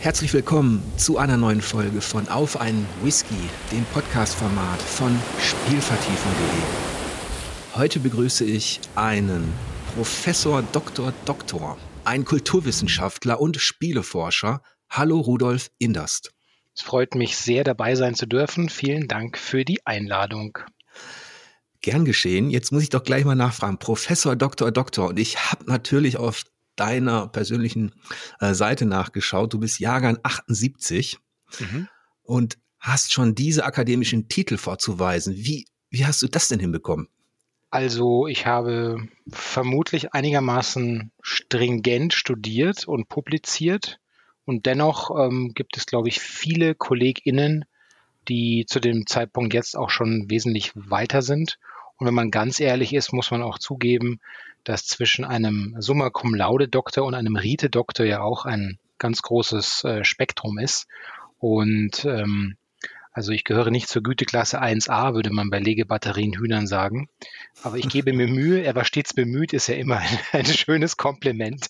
Herzlich willkommen zu einer neuen Folge von Auf einen Whisky, dem Podcast-Format von Spielvertiefung.de. Heute begrüße ich einen Professor Dr. Doktor, einen Kulturwissenschaftler und Spieleforscher. Hallo Rudolf Inderst. Es freut mich sehr, dabei sein zu dürfen. Vielen Dank für die Einladung. Gern geschehen. Jetzt muss ich doch gleich mal nachfragen. Professor Dr. Doktor. Und ich habe natürlich auf deiner persönlichen äh, Seite nachgeschaut. Du bist Jahrgang 78 mhm. und hast schon diese akademischen Titel vorzuweisen. Wie, wie hast du das denn hinbekommen? Also ich habe vermutlich einigermaßen stringent studiert und publiziert. Und dennoch ähm, gibt es, glaube ich, viele KollegInnen, die zu dem Zeitpunkt jetzt auch schon wesentlich weiter sind. Und wenn man ganz ehrlich ist, muss man auch zugeben, dass zwischen einem Summa Cum Laude Doktor und einem Rite Doktor ja auch ein ganz großes äh, Spektrum ist. Und ähm, also ich gehöre nicht zur Güteklasse 1a, würde man bei Legebatterien Hühnern sagen. Aber ich gebe mir Mühe, er war stets bemüht, ist ja immer ein, ein schönes Kompliment.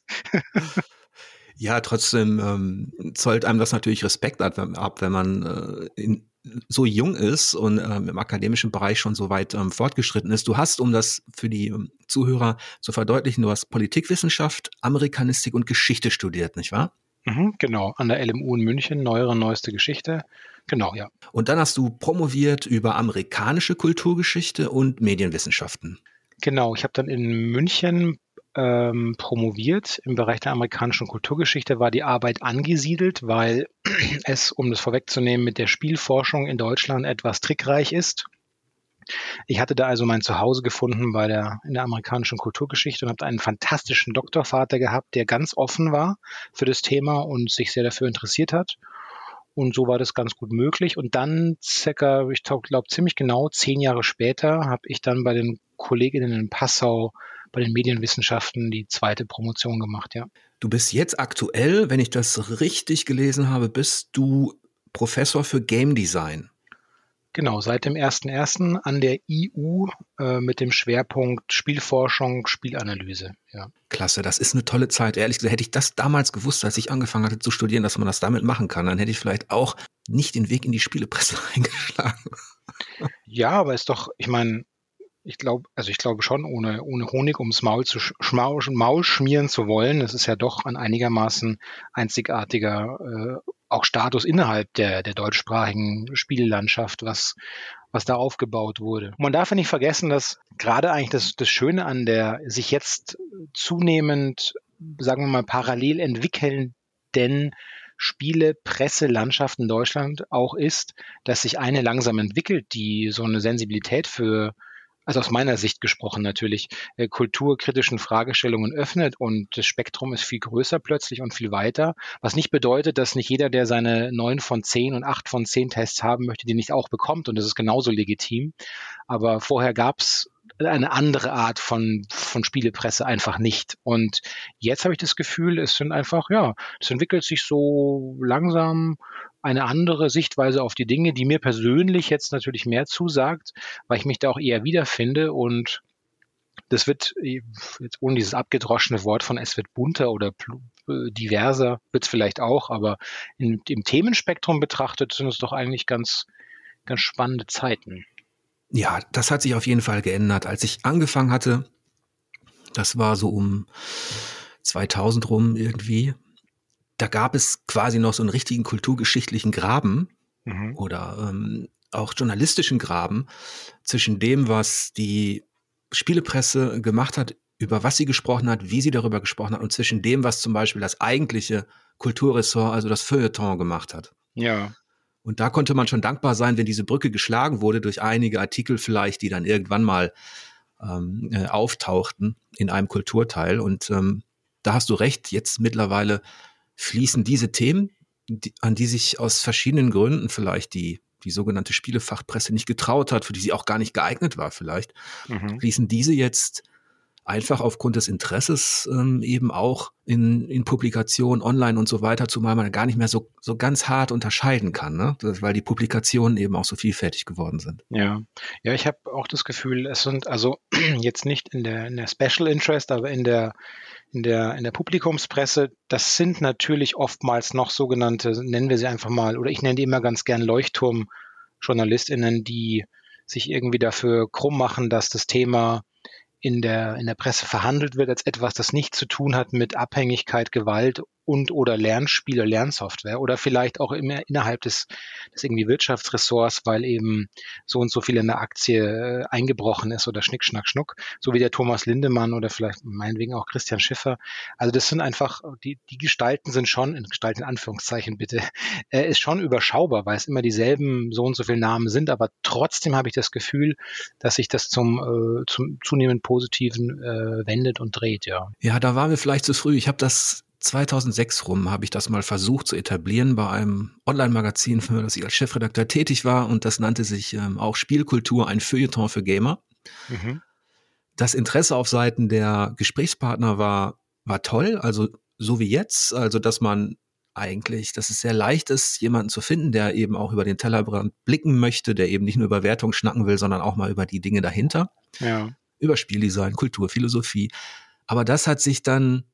Ja, trotzdem ähm, zollt einem das natürlich Respekt ab, wenn man äh, in, so jung ist und ähm, im akademischen Bereich schon so weit ähm, fortgeschritten ist. Du hast, um das für die ähm, Zuhörer zu verdeutlichen, du hast Politikwissenschaft, Amerikanistik und Geschichte studiert, nicht wahr? Mhm, genau, an der LMU in München, neuere, neueste Geschichte. Genau, ja. Und dann hast du promoviert über amerikanische Kulturgeschichte und Medienwissenschaften. Genau, ich habe dann in München ähm, promoviert. Im Bereich der amerikanischen Kulturgeschichte war die Arbeit angesiedelt, weil es, um das vorwegzunehmen, mit der Spielforschung in Deutschland etwas trickreich ist. Ich hatte da also mein Zuhause gefunden bei der, in der amerikanischen Kulturgeschichte und habe einen fantastischen Doktorvater gehabt, der ganz offen war für das Thema und sich sehr dafür interessiert hat. Und so war das ganz gut möglich. Und dann circa, ich glaube ziemlich genau zehn Jahre später, habe ich dann bei den Kolleginnen in Passau bei den Medienwissenschaften die zweite Promotion gemacht, ja. Du bist jetzt aktuell, wenn ich das richtig gelesen habe, bist du Professor für Game Design. Genau, seit dem 1.1. an der IU äh, mit dem Schwerpunkt Spielforschung, Spielanalyse. Ja. Klasse, das ist eine tolle Zeit. Ehrlich gesagt, hätte ich das damals gewusst, als ich angefangen hatte zu studieren, dass man das damit machen kann, dann hätte ich vielleicht auch nicht den Weg in die Spielepresse eingeschlagen. Ja, aber ist doch, ich meine, ich glaube, also ich glaube schon, ohne, ohne Honig ums Maul zu Maul, Maul schmieren zu wollen. Das ist ja doch ein einigermaßen einzigartiger äh, auch Status innerhalb der, der deutschsprachigen Spiellandschaft, was, was da aufgebaut wurde. man darf ja nicht vergessen, dass gerade eigentlich das, das Schöne an der sich jetzt zunehmend, sagen wir mal, parallel entwickelnden Spiele, Presse, Landschaft in Deutschland auch ist, dass sich eine langsam entwickelt, die so eine Sensibilität für also aus meiner Sicht gesprochen natürlich, äh, kulturkritischen Fragestellungen öffnet und das Spektrum ist viel größer plötzlich und viel weiter, was nicht bedeutet, dass nicht jeder, der seine neun von zehn und acht von zehn Tests haben möchte, die nicht auch bekommt und das ist genauso legitim. Aber vorher gab's eine andere Art von, von Spielepresse einfach nicht. Und jetzt habe ich das Gefühl, es sind einfach, ja, es entwickelt sich so langsam eine andere Sichtweise auf die Dinge, die mir persönlich jetzt natürlich mehr zusagt, weil ich mich da auch eher wiederfinde und das wird jetzt ohne dieses abgedroschene Wort von es wird bunter oder äh, diverser wird es vielleicht auch, aber in, im Themenspektrum betrachtet sind es doch eigentlich ganz, ganz spannende Zeiten. Ja, das hat sich auf jeden Fall geändert. Als ich angefangen hatte, das war so um 2000 rum irgendwie, da gab es quasi noch so einen richtigen kulturgeschichtlichen Graben mhm. oder ähm, auch journalistischen Graben zwischen dem, was die Spielepresse gemacht hat, über was sie gesprochen hat, wie sie darüber gesprochen hat und zwischen dem, was zum Beispiel das eigentliche Kulturressort, also das Feuilleton gemacht hat. Ja. Und da konnte man schon dankbar sein, wenn diese Brücke geschlagen wurde durch einige Artikel vielleicht, die dann irgendwann mal ähm, äh, auftauchten in einem Kulturteil. Und ähm, da hast du recht, jetzt mittlerweile fließen diese Themen, die, an die sich aus verschiedenen Gründen vielleicht die die sogenannte Spielefachpresse nicht getraut hat, für die sie auch gar nicht geeignet war vielleicht, mhm. fließen diese jetzt einfach aufgrund des Interesses ähm, eben auch in, in Publikationen online und so weiter, zumal man gar nicht mehr so, so ganz hart unterscheiden kann, ne? Das, weil die Publikationen eben auch so vielfältig geworden sind. Ja, ja, ich habe auch das Gefühl, es sind also jetzt nicht in der, in der Special Interest, aber in der in der, in der Publikumspresse, das sind natürlich oftmals noch sogenannte, nennen wir sie einfach mal, oder ich nenne die immer ganz gern Leuchtturm-JournalistInnen, die sich irgendwie dafür krumm machen, dass das Thema in der, in der Presse verhandelt wird als etwas, das nichts zu tun hat mit Abhängigkeit, Gewalt und oder Lernspiele, Lernsoftware oder vielleicht auch immer innerhalb des, des irgendwie Wirtschaftsressorts, weil eben so und so viel in der Aktie äh, eingebrochen ist oder Schnick, Schnack, Schnuck, so wie der Thomas Lindemann oder vielleicht meinetwegen auch Christian Schiffer. Also das sind einfach, die, die Gestalten sind schon, in Gestalten in Anführungszeichen bitte, äh, ist schon überschaubar, weil es immer dieselben so und so viele Namen sind, aber trotzdem habe ich das Gefühl, dass sich das zum, äh, zum zunehmend Positiven äh, wendet und dreht, ja. Ja, da waren wir vielleicht zu früh. Ich habe das 2006 rum habe ich das mal versucht zu etablieren bei einem Online-Magazin, für das ich als Chefredakteur tätig war und das nannte sich ähm, auch Spielkultur, ein Feuilleton für Gamer. Mhm. Das Interesse auf Seiten der Gesprächspartner war, war toll, also so wie jetzt, also dass man eigentlich, dass es sehr leicht ist, jemanden zu finden, der eben auch über den Tellerbrand blicken möchte, der eben nicht nur über Wertung schnacken will, sondern auch mal über die Dinge dahinter. Ja. Über Spieldesign, Kultur, Philosophie. Aber das hat sich dann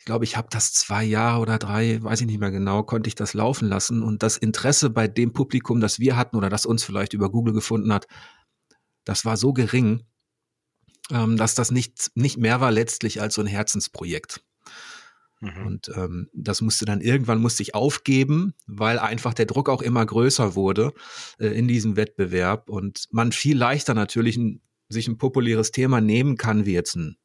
ich glaube, ich habe das zwei Jahre oder drei, weiß ich nicht mehr genau, konnte ich das laufen lassen. Und das Interesse bei dem Publikum, das wir hatten oder das uns vielleicht über Google gefunden hat, das war so gering, ähm, dass das nicht, nicht mehr war letztlich als so ein Herzensprojekt. Mhm. Und ähm, das musste dann irgendwann musste ich aufgeben, weil einfach der Druck auch immer größer wurde äh, in diesem Wettbewerb und man viel leichter natürlich ein, sich ein populäres Thema nehmen kann, wie jetzt ein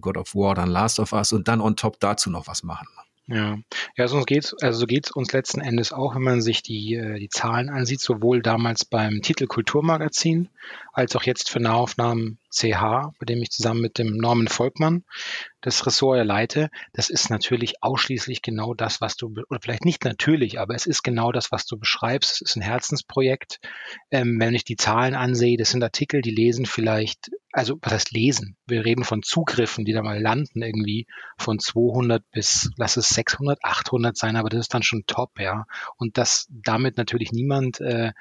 God of War, dann Last of Us und dann on top dazu noch was machen. Ja, ja, so geht's, also so geht's uns letzten Endes auch, wenn man sich die, äh, die Zahlen ansieht, sowohl damals beim Titel Kulturmagazin als auch jetzt für Nahaufnahmen CH, bei dem ich zusammen mit dem Norman Volkmann das Ressort leite. Das ist natürlich ausschließlich genau das, was du, oder vielleicht nicht natürlich, aber es ist genau das, was du beschreibst. Es ist ein Herzensprojekt. Ähm, wenn ich die Zahlen ansehe, das sind Artikel, die lesen vielleicht, also was heißt lesen? Wir reden von Zugriffen, die da mal landen irgendwie von 200 bis, lass es 600, 800 sein, aber das ist dann schon top, ja. Und dass damit natürlich niemand äh,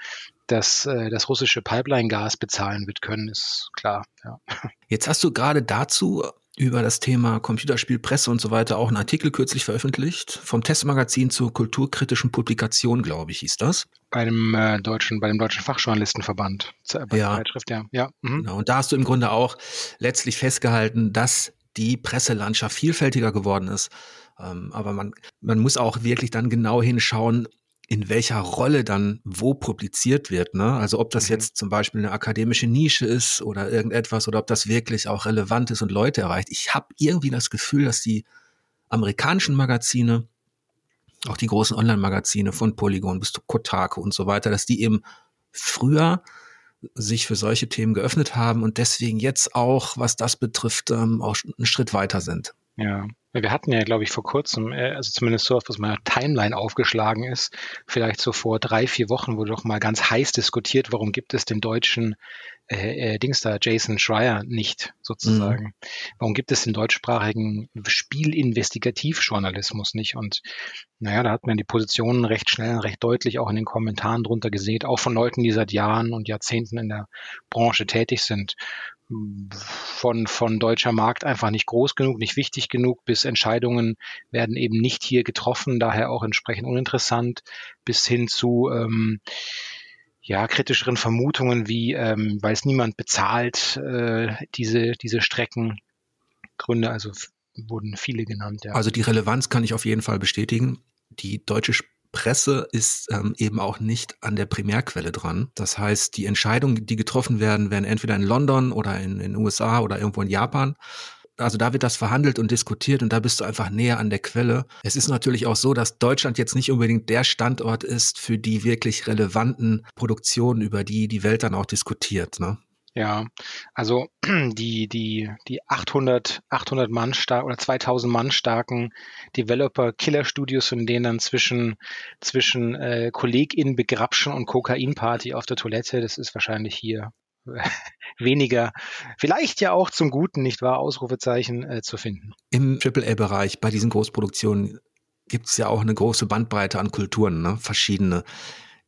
das, äh, das russische Pipeline-Gas bezahlen wird können, ist klar. Ja. Jetzt hast du gerade dazu über das Thema Computerspielpresse und so weiter auch einen Artikel kürzlich veröffentlicht vom Testmagazin zur kulturkritischen Publikation, glaube ich, hieß das. Bei dem äh, deutschen, bei dem deutschen Fachjournalistenverband, bei ja. Zeitschrift, ja. ja. Mhm. Genau. Und da hast du im Grunde auch letztlich festgehalten, dass die Presselandschaft vielfältiger geworden ist. Ähm, aber man, man muss auch wirklich dann genau hinschauen, in welcher Rolle dann wo publiziert wird. Ne? Also ob das mhm. jetzt zum Beispiel eine akademische Nische ist oder irgendetwas oder ob das wirklich auch relevant ist und Leute erreicht. Ich habe irgendwie das Gefühl, dass die amerikanischen Magazine, auch die großen Online-Magazine von Polygon bis zu Kotaku und so weiter, dass die eben früher sich für solche Themen geöffnet haben und deswegen jetzt auch, was das betrifft, ähm, auch einen Schritt weiter sind. Ja, wir hatten ja, glaube ich, vor kurzem, äh, also zumindest so, was meiner Timeline aufgeschlagen ist, vielleicht so vor drei, vier Wochen wurde doch mal ganz heiß diskutiert, warum gibt es den deutschen äh, äh, Dings da, Jason Schreier nicht sozusagen. Mhm. Warum gibt es den deutschsprachigen Spielinvestigativjournalismus nicht? Und naja, da hat man die Positionen recht schnell, recht deutlich auch in den Kommentaren drunter gesehen, auch von Leuten, die seit Jahren und Jahrzehnten in der Branche tätig sind von, von deutscher Markt einfach nicht groß genug, nicht wichtig genug, bis Entscheidungen werden eben nicht hier getroffen, daher auch entsprechend uninteressant, bis hin zu ähm, ja, kritischeren Vermutungen wie, ähm, weil es niemand bezahlt, äh, diese, diese Streckengründe, also wurden viele genannt. Ja. Also die Relevanz kann ich auf jeden Fall bestätigen. Die deutsche Presse ist ähm, eben auch nicht an der Primärquelle dran. Das heißt, die Entscheidungen, die getroffen werden, werden entweder in London oder in den USA oder irgendwo in Japan. Also da wird das verhandelt und diskutiert und da bist du einfach näher an der Quelle. Es ist natürlich auch so, dass Deutschland jetzt nicht unbedingt der Standort ist für die wirklich relevanten Produktionen, über die die Welt dann auch diskutiert. Ne? Ja, also die, die, die 800, 800 Mann stark oder 2000 Mann starken Developer Killer Studios, in denen dann zwischen, zwischen äh, KollegInnen Begrapschen und Kokainparty auf der Toilette, das ist wahrscheinlich hier weniger, vielleicht ja auch zum Guten, nicht wahr, Ausrufezeichen äh, zu finden. Im AAA-Bereich bei diesen Großproduktionen gibt es ja auch eine große Bandbreite an Kulturen, ne? verschiedene,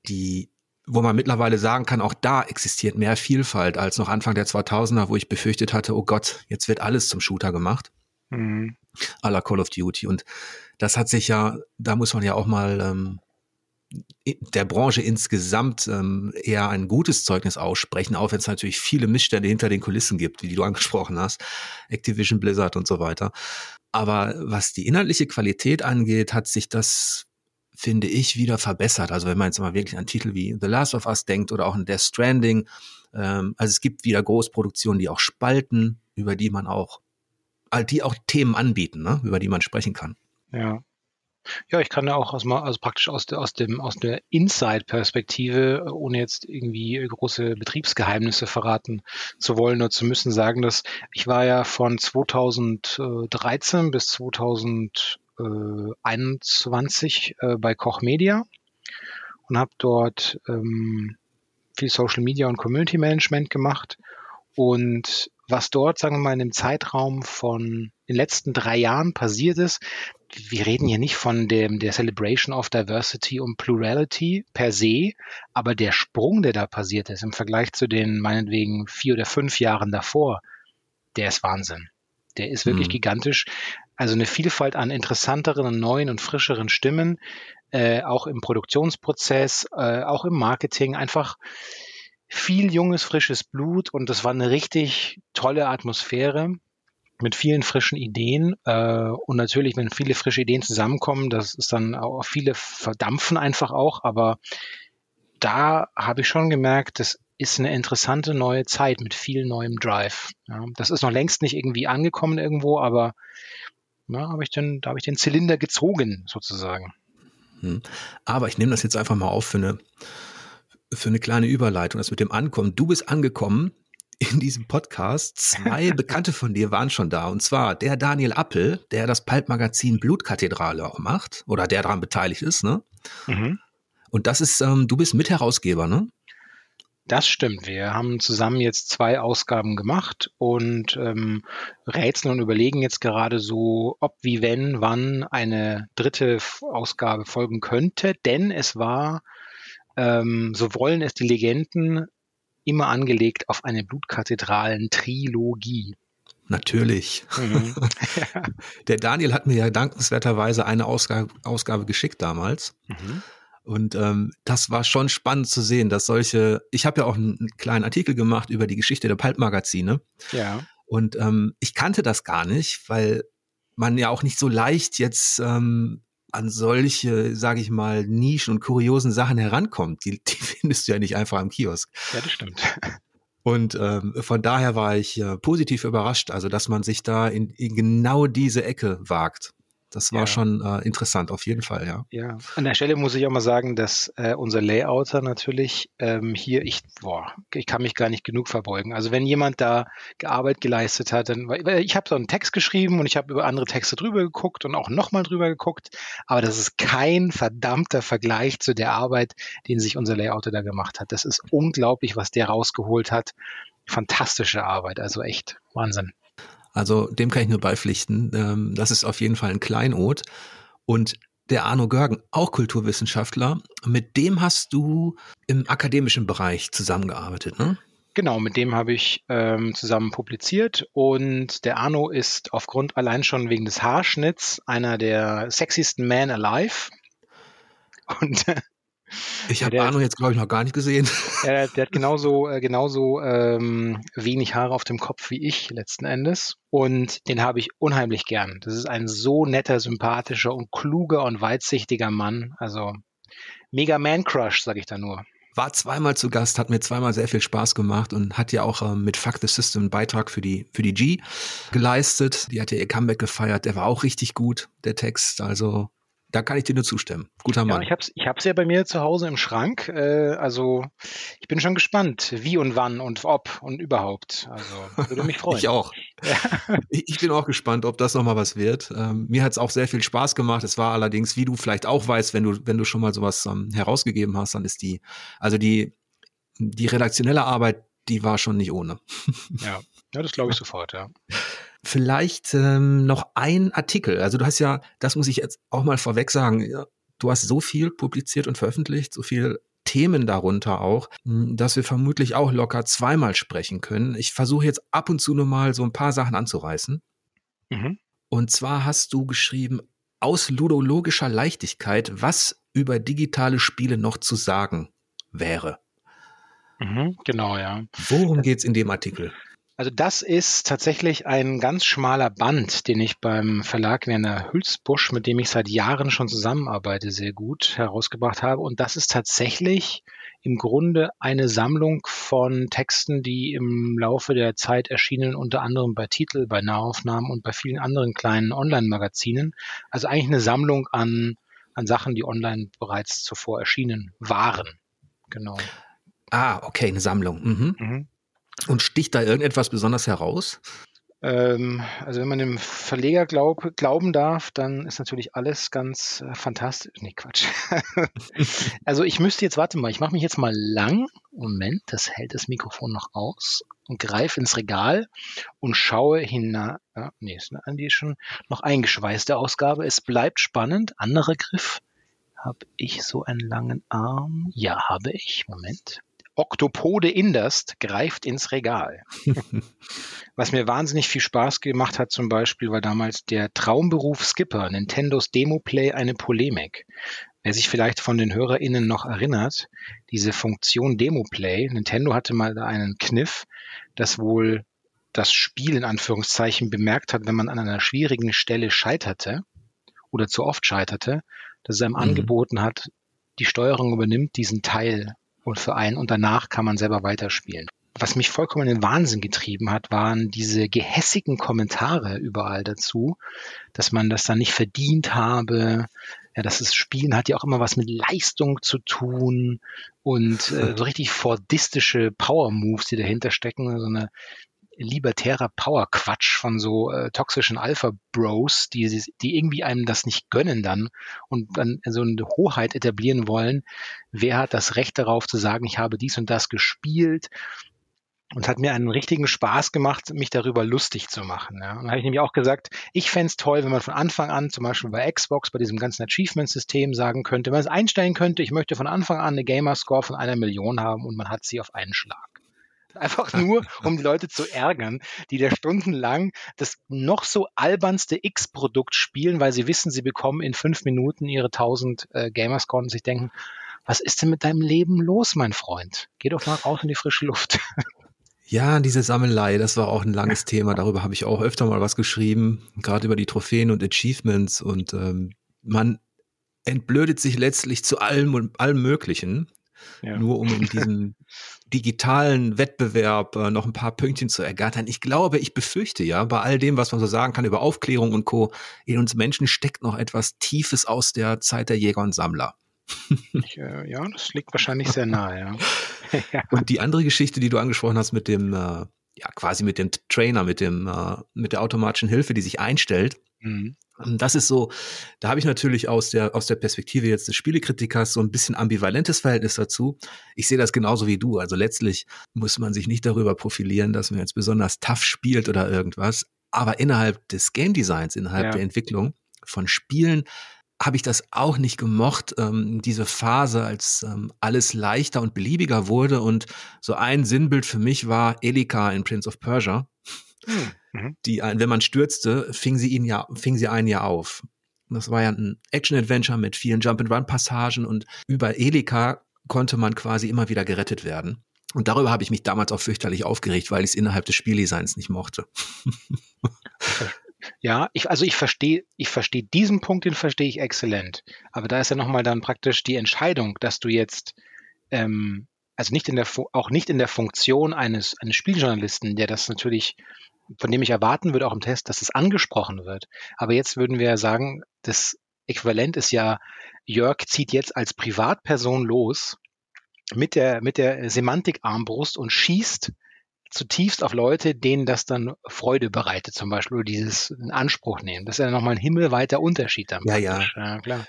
die wo man mittlerweile sagen kann, auch da existiert mehr Vielfalt als noch Anfang der 2000er, wo ich befürchtet hatte, oh Gott, jetzt wird alles zum Shooter gemacht. Mhm. A la Call of Duty. Und das hat sich ja, da muss man ja auch mal ähm, der Branche insgesamt ähm, eher ein gutes Zeugnis aussprechen, auch wenn es natürlich viele Missstände hinter den Kulissen gibt, wie du angesprochen hast, Activision Blizzard und so weiter. Aber was die inhaltliche Qualität angeht, hat sich das, finde ich, wieder verbessert. Also wenn man jetzt mal wirklich an Titel wie The Last of Us denkt oder auch an Death Stranding, ähm, also es gibt wieder Großproduktionen, die auch spalten, über die man auch, die auch Themen anbieten, ne, über die man sprechen kann. Ja, ja, ich kann ja auch aus, also praktisch aus der, aus dem, aus der Inside-Perspektive, ohne jetzt irgendwie große Betriebsgeheimnisse verraten zu wollen oder zu müssen, sagen, dass ich war ja von 2013 bis 2021 äh, bei Koch Media und habe dort ähm, viel Social Media und Community Management gemacht und was dort, sagen wir mal, in dem Zeitraum von den letzten drei Jahren passiert ist, wir reden hier nicht von dem, der Celebration of Diversity und Plurality per se, aber der Sprung, der da passiert ist im Vergleich zu den meinetwegen vier oder fünf Jahren davor, der ist Wahnsinn. Der ist wirklich mhm. gigantisch. Also eine Vielfalt an interessanteren, neuen und frischeren Stimmen, äh, auch im Produktionsprozess, äh, auch im Marketing, einfach viel junges, frisches Blut und das war eine richtig tolle Atmosphäre mit vielen frischen Ideen. Äh, und natürlich, wenn viele frische Ideen zusammenkommen, das ist dann auch viele verdampfen einfach auch. Aber da habe ich schon gemerkt, das ist eine interessante neue Zeit mit viel neuem Drive. Ja, das ist noch längst nicht irgendwie angekommen irgendwo, aber na, hab ich den, da habe ich den Zylinder gezogen, sozusagen. Hm. Aber ich nehme das jetzt einfach mal auf für eine, für eine kleine Überleitung, das mit dem Ankommen. Du bist angekommen in diesem Podcast. Zwei Bekannte von dir waren schon da. Und zwar der Daniel Appel, der das Pulp-Magazin Blutkathedrale auch macht oder der daran beteiligt ist. Ne? Mhm. Und das ist, ähm, du bist Mitherausgeber, ne? Das stimmt. Wir haben zusammen jetzt zwei Ausgaben gemacht und ähm, rätseln und überlegen jetzt gerade so, ob, wie, wenn, wann eine dritte Ausgabe folgen könnte. Denn es war, ähm, so wollen es die Legenden, immer angelegt auf eine Blutkathedralen-Trilogie. Natürlich. Mhm. Der Daniel hat mir ja dankenswerterweise eine Ausgabe, Ausgabe geschickt damals. Mhm. Und ähm, das war schon spannend zu sehen, dass solche, ich habe ja auch einen kleinen Artikel gemacht über die Geschichte der Pulp-Magazine. Ja. Und ähm, ich kannte das gar nicht, weil man ja auch nicht so leicht jetzt ähm, an solche, sage ich mal, Nischen und kuriosen Sachen herankommt. Die, die findest du ja nicht einfach am Kiosk. Ja, das stimmt. Und ähm, von daher war ich äh, positiv überrascht, also dass man sich da in, in genau diese Ecke wagt. Das war ja. schon äh, interessant, auf jeden Fall, ja. Ja, an der Stelle muss ich auch mal sagen, dass äh, unser Layouter natürlich ähm, hier, ich, boah, ich kann mich gar nicht genug verbeugen. Also wenn jemand da Arbeit geleistet hat, dann, ich habe so einen Text geschrieben und ich habe über andere Texte drüber geguckt und auch nochmal drüber geguckt, aber das ist kein verdammter Vergleich zu der Arbeit, den sich unser Layouter da gemacht hat. Das ist unglaublich, was der rausgeholt hat. Fantastische Arbeit, also echt Wahnsinn. Also dem kann ich nur beipflichten. Ähm, das ist auf jeden Fall ein Kleinod. Und der Arno Görgen, auch Kulturwissenschaftler, mit dem hast du im akademischen Bereich zusammengearbeitet, ne? Genau, mit dem habe ich ähm, zusammen publiziert und der Arno ist aufgrund allein schon wegen des Haarschnitts einer der sexiesten Men alive. Und ich habe Arno jetzt, glaube ich, noch gar nicht gesehen. Der, der hat genauso, äh, genauso ähm, wenig Haare auf dem Kopf wie ich letzten Endes. Und den habe ich unheimlich gern. Das ist ein so netter, sympathischer und kluger und weitsichtiger Mann. Also mega Man-Crush, sage ich da nur. War zweimal zu Gast, hat mir zweimal sehr viel Spaß gemacht und hat ja auch ähm, mit Fuck the System einen Beitrag für die, für die G geleistet. Die hat ja ihr Comeback gefeiert. Der war auch richtig gut, der Text. Also da kann ich dir nur zustimmen. Guter Mann. Ja, ich habe es ich hab's ja bei mir zu Hause im Schrank. Äh, also ich bin schon gespannt, wie und wann und ob und überhaupt. Also würde mich freuen. ich auch. Ja. Ich bin auch gespannt, ob das nochmal was wird. Ähm, mir hat es auch sehr viel Spaß gemacht. Es war allerdings, wie du vielleicht auch weißt, wenn du, wenn du schon mal sowas ähm, herausgegeben hast, dann ist die, also die, die redaktionelle Arbeit die war schon nicht ohne. Ja, ja das glaube ich sofort, ja. Vielleicht ähm, noch ein Artikel. Also du hast ja, das muss ich jetzt auch mal vorweg sagen, du hast so viel publiziert und veröffentlicht, so viel Themen darunter auch, hm, dass wir vermutlich auch locker zweimal sprechen können. Ich versuche jetzt ab und zu nur mal so ein paar Sachen anzureißen. Mhm. Und zwar hast du geschrieben, aus ludologischer Leichtigkeit, was über digitale Spiele noch zu sagen wäre. Mhm, genau, ja. Worum geht es in dem Artikel? Also das ist tatsächlich ein ganz schmaler Band, den ich beim Verlag Werner Hülsbusch, mit dem ich seit Jahren schon zusammenarbeite, sehr gut herausgebracht habe. Und das ist tatsächlich im Grunde eine Sammlung von Texten, die im Laufe der Zeit erschienen, unter anderem bei Titel, bei Nahaufnahmen und bei vielen anderen kleinen Online-Magazinen. Also eigentlich eine Sammlung an, an Sachen, die online bereits zuvor erschienen waren. Genau. Ah, okay, eine Sammlung. Mhm. Mhm. Und sticht da irgendetwas besonders heraus? Ähm, also wenn man dem Verleger glaub, glauben darf, dann ist natürlich alles ganz äh, fantastisch. Nee, Quatsch. also ich müsste jetzt, warte mal, ich mache mich jetzt mal lang. Moment, das hält das Mikrofon noch aus und greife ins Regal und schaue hinein. Ja, nee, ist eine, die ist schon noch eingeschweißte Ausgabe. Es bleibt spannend. Anderer Griff. Habe ich so einen langen Arm? Ja, habe ich. Moment. Octopode Inderst greift ins Regal. Was mir wahnsinnig viel Spaß gemacht hat zum Beispiel, war damals der Traumberuf Skipper, Nintendos Demo-Play eine Polemik. Wer sich vielleicht von den HörerInnen noch erinnert, diese Funktion Demo-Play, Nintendo hatte mal da einen Kniff, dass wohl das Spiel in Anführungszeichen bemerkt hat, wenn man an einer schwierigen Stelle scheiterte oder zu oft scheiterte, dass es einem mhm. angeboten hat, die Steuerung übernimmt diesen Teil und für einen und danach kann man selber weiterspielen. Was mich vollkommen in den Wahnsinn getrieben hat, waren diese gehässigen Kommentare überall dazu, dass man das dann nicht verdient habe, ja, dass das Spielen hat ja auch immer was mit Leistung zu tun und äh, so richtig fordistische Power Moves, die dahinter stecken, so eine libertärer Power-Quatsch von so äh, toxischen Alpha-Bros, die, die irgendwie einem das nicht gönnen dann und dann so eine Hoheit etablieren wollen. Wer hat das Recht darauf zu sagen, ich habe dies und das gespielt? Und hat mir einen richtigen Spaß gemacht, mich darüber lustig zu machen. Ja. Und habe ich nämlich auch gesagt, ich fände es toll, wenn man von Anfang an, zum Beispiel bei Xbox, bei diesem ganzen Achievement-System sagen könnte, wenn man es einstellen könnte, ich möchte von Anfang an eine Gamerscore von einer Million haben und man hat sie auf einen Schlag. Einfach nur, um die Leute zu ärgern, die da stundenlang das noch so albernste X-Produkt spielen, weil sie wissen, sie bekommen in fünf Minuten ihre 1000 äh, Gamerscore und sich denken, was ist denn mit deinem Leben los, mein Freund? Geh doch mal raus in die frische Luft. Ja, diese Sammelei, das war auch ein langes Thema. Darüber habe ich auch öfter mal was geschrieben, gerade über die Trophäen und Achievements. Und ähm, man entblödet sich letztlich zu allem und allem Möglichen, ja. nur um in diesem digitalen Wettbewerb äh, noch ein paar Pünktchen zu ergattern. Ich glaube, ich befürchte ja, bei all dem, was man so sagen kann über Aufklärung und Co., in uns Menschen steckt noch etwas Tiefes aus der Zeit der Jäger und Sammler. Ich, äh, ja, das liegt wahrscheinlich sehr nahe, ja. ja. Und die andere Geschichte, die du angesprochen hast mit dem, äh, ja, quasi mit dem Trainer, mit dem, äh, mit der automatischen Hilfe, die sich einstellt, mhm. Das ist so, da habe ich natürlich aus der, aus der Perspektive jetzt des Spielekritikers so ein bisschen ambivalentes Verhältnis dazu. Ich sehe das genauso wie du. Also letztlich muss man sich nicht darüber profilieren, dass man jetzt besonders tough spielt oder irgendwas. Aber innerhalb des Game Designs, innerhalb ja. der Entwicklung von Spielen, habe ich das auch nicht gemocht, ähm, diese Phase, als ähm, alles leichter und beliebiger wurde. Und so ein Sinnbild für mich war Elika in Prince of Persia. Hm. Mhm. Die, wenn man stürzte, fing sie ihn ja, fing sie einen ja auf. Das war ja ein Action-Adventure mit vielen Jump-and-Run-Passagen und über Elika konnte man quasi immer wieder gerettet werden. Und darüber habe ich mich damals auch fürchterlich aufgeregt, weil ich es innerhalb des Spieldesigns nicht mochte. Ja, ich, also ich verstehe, ich verstehe diesen Punkt, den verstehe ich exzellent. Aber da ist ja nochmal dann praktisch die Entscheidung, dass du jetzt, ähm, also nicht in der, auch nicht in der Funktion eines, eines Spieljournalisten, der das natürlich von dem ich erwarten würde, auch im Test, dass es angesprochen wird. Aber jetzt würden wir sagen, das Äquivalent ist ja, Jörg zieht jetzt als Privatperson los mit der, mit der Semantikarmbrust und schießt zutiefst auf Leute, denen das dann Freude bereitet, zum Beispiel, oder dieses in Anspruch nehmen. Das ist ja nochmal ein himmelweiter Unterschied dann. Ja, ja. ja, klar.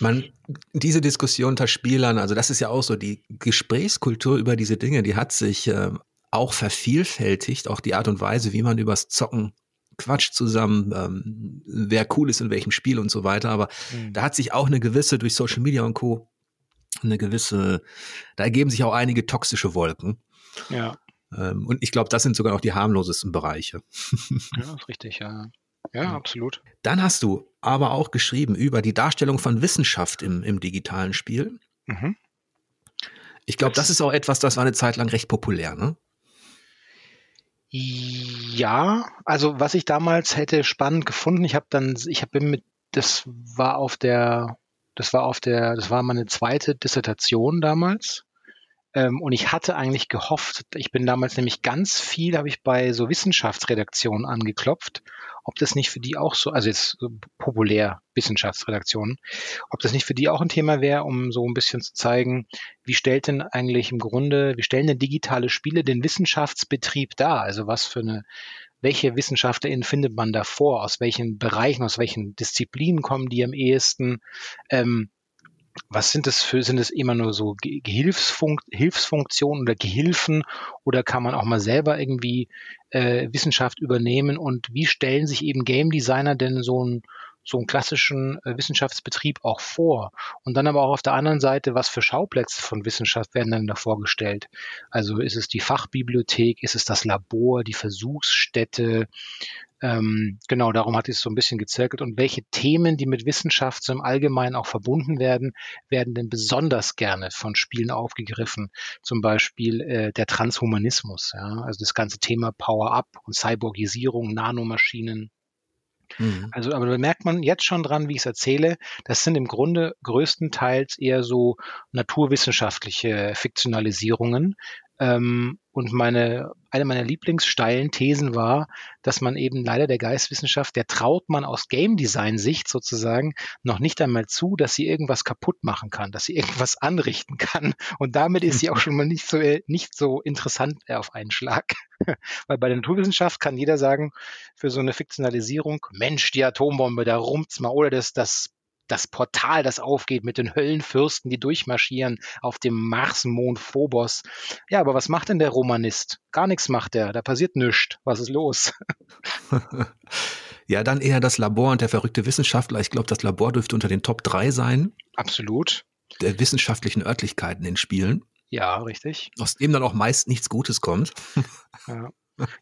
Man, diese Diskussion unter Spielern, also das ist ja auch so, die Gesprächskultur über diese Dinge, die hat sich äh, auch vervielfältigt, auch die Art und Weise, wie man übers Zocken quatscht zusammen, ähm, wer cool ist in welchem Spiel und so weiter. Aber mhm. da hat sich auch eine gewisse, durch Social Media und Co., eine gewisse, da ergeben sich auch einige toxische Wolken. Ja. Ähm, und ich glaube, das sind sogar noch die harmlosesten Bereiche. ja, ist richtig, ja. Ja, absolut. Dann hast du aber auch geschrieben über die Darstellung von Wissenschaft im, im digitalen Spiel. Mhm. Ich glaube, das ist auch etwas, das war eine Zeit lang recht populär, ne? Ja, also was ich damals hätte spannend gefunden, ich habe dann, ich habe mit, das war auf der, das war auf der, das war meine zweite Dissertation damals. Ähm, und ich hatte eigentlich gehofft, ich bin damals nämlich ganz viel, habe ich bei so Wissenschaftsredaktionen angeklopft, ob das nicht für die auch so, also jetzt so populär Wissenschaftsredaktionen, ob das nicht für die auch ein Thema wäre, um so ein bisschen zu zeigen, wie stellt denn eigentlich im Grunde, wie stellen denn digitale Spiele den Wissenschaftsbetrieb dar? Also was für eine, welche WissenschaftlerInnen findet man da vor? Aus welchen Bereichen, aus welchen Disziplinen kommen die am ehesten? Ähm, was sind das für, sind es immer nur so Gehilfsfunk Hilfsfunktionen oder Gehilfen? Oder kann man auch mal selber irgendwie äh, Wissenschaft übernehmen? Und wie stellen sich eben Game Designer denn so ein so einen klassischen äh, Wissenschaftsbetrieb auch vor. Und dann aber auch auf der anderen Seite, was für Schauplätze von Wissenschaft werden dann da vorgestellt? Also ist es die Fachbibliothek, ist es das Labor, die Versuchsstätte, ähm, genau, darum hat es so ein bisschen gezirkelt. Und welche Themen, die mit Wissenschaft so im Allgemeinen auch verbunden werden, werden denn besonders gerne von Spielen aufgegriffen? Zum Beispiel äh, der Transhumanismus, ja, also das ganze Thema Power-Up und Cyborgisierung, Nanomaschinen. Mhm. Also, aber da merkt man jetzt schon dran, wie ich es erzähle, das sind im Grunde größtenteils eher so naturwissenschaftliche Fiktionalisierungen, ähm, und meine, eine meiner lieblingssteilen Thesen war, dass man eben leider der Geistwissenschaft, der traut man aus Game Design Sicht sozusagen noch nicht einmal zu, dass sie irgendwas kaputt machen kann, dass sie irgendwas anrichten kann. Und damit ist sie auch schon mal nicht so, nicht so interessant auf einen Schlag. Weil bei der Naturwissenschaft kann jeder sagen, für so eine Fiktionalisierung, Mensch, die Atombombe, da rumpt's mal, oder das, das das Portal, das aufgeht mit den Höllenfürsten, die durchmarschieren auf dem Marsmond Phobos. Ja, aber was macht denn der Romanist? Gar nichts macht er, da passiert nichts. Was ist los? ja, dann eher das Labor und der verrückte Wissenschaftler. Ich glaube, das Labor dürfte unter den Top 3 sein. Absolut. Der wissenschaftlichen Örtlichkeiten in Spielen. Ja, richtig. Aus dem dann auch meist nichts Gutes kommt. Ja.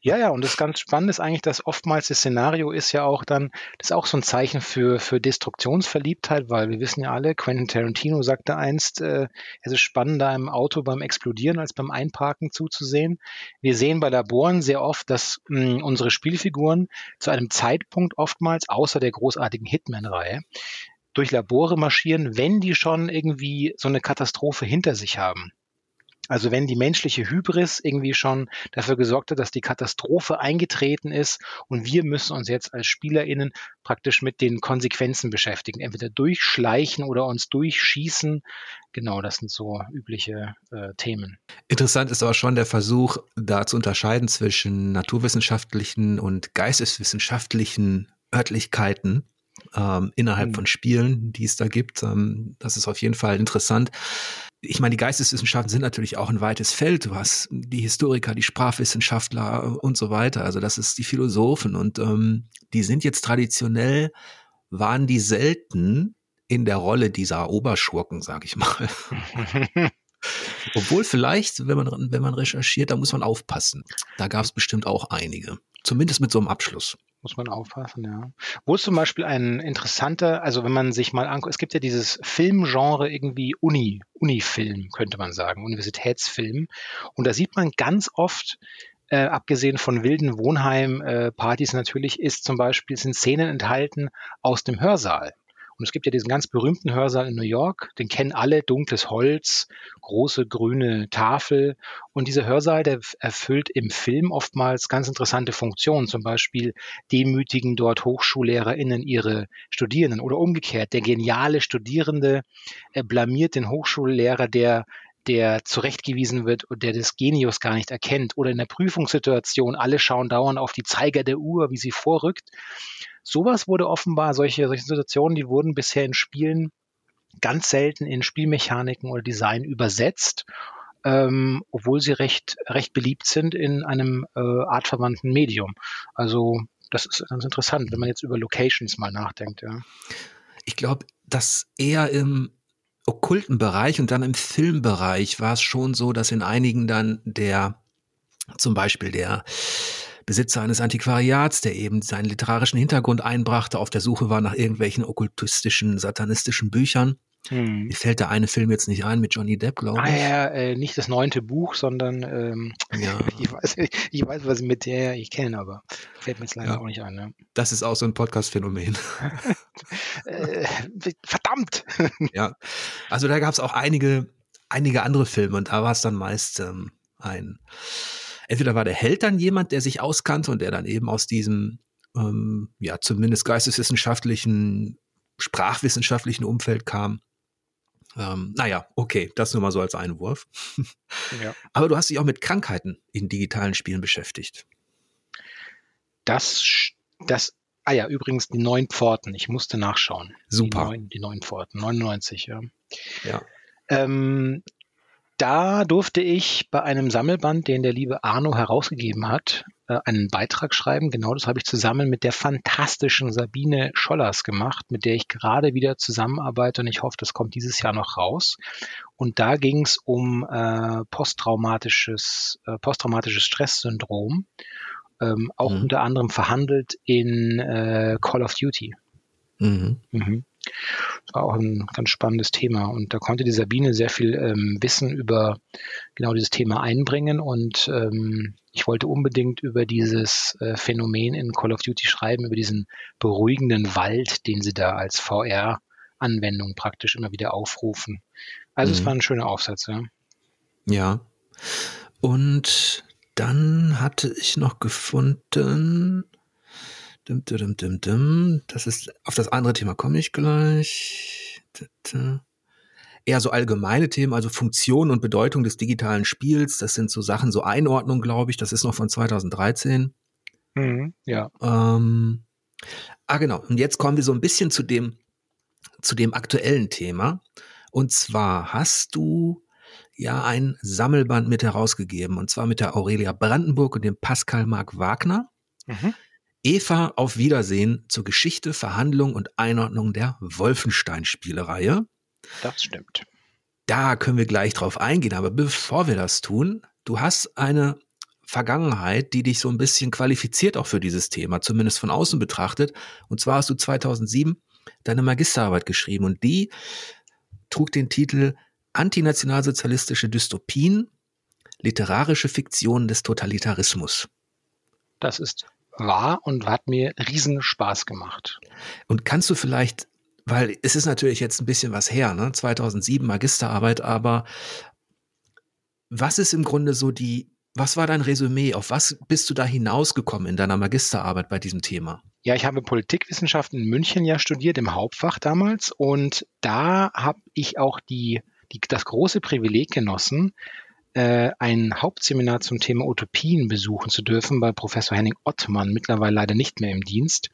Ja, ja, und das ganz Spannende ist eigentlich, dass oftmals das Szenario ist ja auch dann, das ist auch so ein Zeichen für, für Destruktionsverliebtheit, weil wir wissen ja alle, Quentin Tarantino sagte einst, äh, es ist spannender im Auto beim Explodieren als beim Einparken zuzusehen. Wir sehen bei Laboren sehr oft, dass mh, hm, unsere Spielfiguren zu einem Zeitpunkt oftmals, außer der großartigen Hitman-Reihe, durch Labore marschieren, wenn die schon irgendwie so eine Katastrophe hinter sich haben. Also wenn die menschliche Hybris irgendwie schon dafür gesorgt hat, dass die Katastrophe eingetreten ist und wir müssen uns jetzt als SpielerInnen praktisch mit den Konsequenzen beschäftigen, entweder durchschleichen oder uns durchschießen. Genau, das sind so übliche äh, Themen. Interessant ist aber schon der Versuch, da zu unterscheiden zwischen naturwissenschaftlichen und geisteswissenschaftlichen Örtlichkeiten ähm, innerhalb mhm. von Spielen, die es da gibt. Ähm, das ist auf jeden Fall interessant ich meine, die Geisteswissenschaften sind natürlich auch ein weites Feld. Du hast die Historiker, die Sprachwissenschaftler und so weiter. Also das ist die Philosophen und ähm, die sind jetzt traditionell, waren die selten in der Rolle dieser Oberschurken, sag ich mal. Obwohl vielleicht, wenn man, wenn man recherchiert, da muss man aufpassen. Da gab es bestimmt auch einige. Zumindest mit so einem Abschluss. Muss man aufpassen, ja. Wo ist zum Beispiel ein interessanter, also wenn man sich mal anguckt, es gibt ja dieses Filmgenre irgendwie Uni, Unifilm, könnte man sagen, Universitätsfilm. Und da sieht man ganz oft, äh, abgesehen von wilden Wohnheim-Partys äh, natürlich, ist zum Beispiel, sind Szenen enthalten aus dem Hörsaal. Und es gibt ja diesen ganz berühmten Hörsaal in New York, den kennen alle, dunkles Holz, große grüne Tafel. Und dieser Hörsaal, der erfüllt im Film oftmals ganz interessante Funktionen. Zum Beispiel demütigen dort HochschullehrerInnen ihre Studierenden oder umgekehrt. Der geniale Studierende äh, blamiert den Hochschullehrer, der der zurechtgewiesen wird und der des Genius gar nicht erkennt. Oder in der Prüfungssituation, alle schauen dauernd auf die Zeiger der Uhr, wie sie vorrückt. Sowas wurde offenbar, solche, solche Situationen, die wurden bisher in Spielen ganz selten in Spielmechaniken oder Design übersetzt. ähm, obwohl sie recht, recht beliebt sind in einem äh, artverwandten Medium. Also das ist ganz interessant, wenn man jetzt über Locations mal nachdenkt. Ja. Ich glaube, dass eher im okkulten Bereich und dann im Filmbereich war es schon so, dass in einigen dann der, zum Beispiel der Besitzer eines Antiquariats, der eben seinen literarischen Hintergrund einbrachte, auf der Suche war nach irgendwelchen okkultistischen, satanistischen Büchern, hm. Mir fällt der eine Film jetzt nicht ein mit Johnny Depp, glaube ah ich. Ah ja, äh, nicht das neunte Buch, sondern ähm, ja. ich, weiß, ich weiß, was mit der ich kenne, aber fällt mir jetzt leider ja. auch nicht ein. Ne? Das ist auch so ein Podcast-Phänomen. äh, verdammt! ja, also da gab es auch einige, einige andere Filme und da war es dann meist ähm, ein entweder war der Held dann jemand, der sich auskannte und der dann eben aus diesem ähm, ja zumindest geisteswissenschaftlichen sprachwissenschaftlichen Umfeld kam ähm, naja, okay, das nur mal so als Einwurf. Ja. Aber du hast dich auch mit Krankheiten in digitalen Spielen beschäftigt. Das, das, ah ja, übrigens die neun Pforten. Ich musste nachschauen. Super. Die neun, die neun Pforten, 99, ja. Ja. Ähm, da durfte ich bei einem Sammelband, den der liebe Arno herausgegeben hat, äh, einen Beitrag schreiben. Genau das habe ich zusammen mit der fantastischen Sabine Schollers gemacht, mit der ich gerade wieder zusammenarbeite und ich hoffe, das kommt dieses Jahr noch raus. Und da ging es um äh, posttraumatisches, äh, posttraumatisches Stresssyndrom, ähm, auch mhm. unter anderem verhandelt in äh, Call of Duty. Mhm. Mhm. Das war auch ein ganz spannendes Thema. Und da konnte die Sabine sehr viel ähm, Wissen über genau dieses Thema einbringen. Und ähm, ich wollte unbedingt über dieses äh, Phänomen in Call of Duty schreiben, über diesen beruhigenden Wald, den sie da als VR-Anwendung praktisch immer wieder aufrufen. Also mhm. es war ein schöner Aufsatz, ja. Ja. Und dann hatte ich noch gefunden, Dim, dim, dim, dim. Das ist, auf das andere Thema komme ich gleich. Eher so allgemeine Themen, also Funktion und Bedeutung des digitalen Spiels. Das sind so Sachen, so Einordnung, glaube ich. Das ist noch von 2013. Mhm, ja. Ähm, ah, genau. Und jetzt kommen wir so ein bisschen zu dem, zu dem aktuellen Thema. Und zwar hast du ja ein Sammelband mit herausgegeben, und zwar mit der Aurelia Brandenburg und dem Pascal Marc Wagner. Mhm. Eva auf Wiedersehen zur Geschichte, Verhandlung und Einordnung der Wolfenstein-Spielereihe. Das stimmt. Da können wir gleich drauf eingehen, aber bevor wir das tun, du hast eine Vergangenheit, die dich so ein bisschen qualifiziert auch für dieses Thema, zumindest von außen betrachtet. Und zwar hast du 2007 deine Magisterarbeit geschrieben und die trug den Titel Antinationalsozialistische Dystopien, literarische Fiktionen des Totalitarismus. Das ist war und hat mir riesen Spaß gemacht. Und kannst du vielleicht, weil es ist natürlich jetzt ein bisschen was her, ne? 2007 Magisterarbeit, aber was ist im Grunde so die, was war dein Resümee? Auf was bist du da hinausgekommen in deiner Magisterarbeit bei diesem Thema? Ja, ich habe Politikwissenschaften in München ja studiert, im Hauptfach damals. Und da habe ich auch die, die, das große Privileg genossen, äh, ein Hauptseminar zum Thema Utopien besuchen zu dürfen bei Professor Henning Ottmann, mittlerweile leider nicht mehr im Dienst.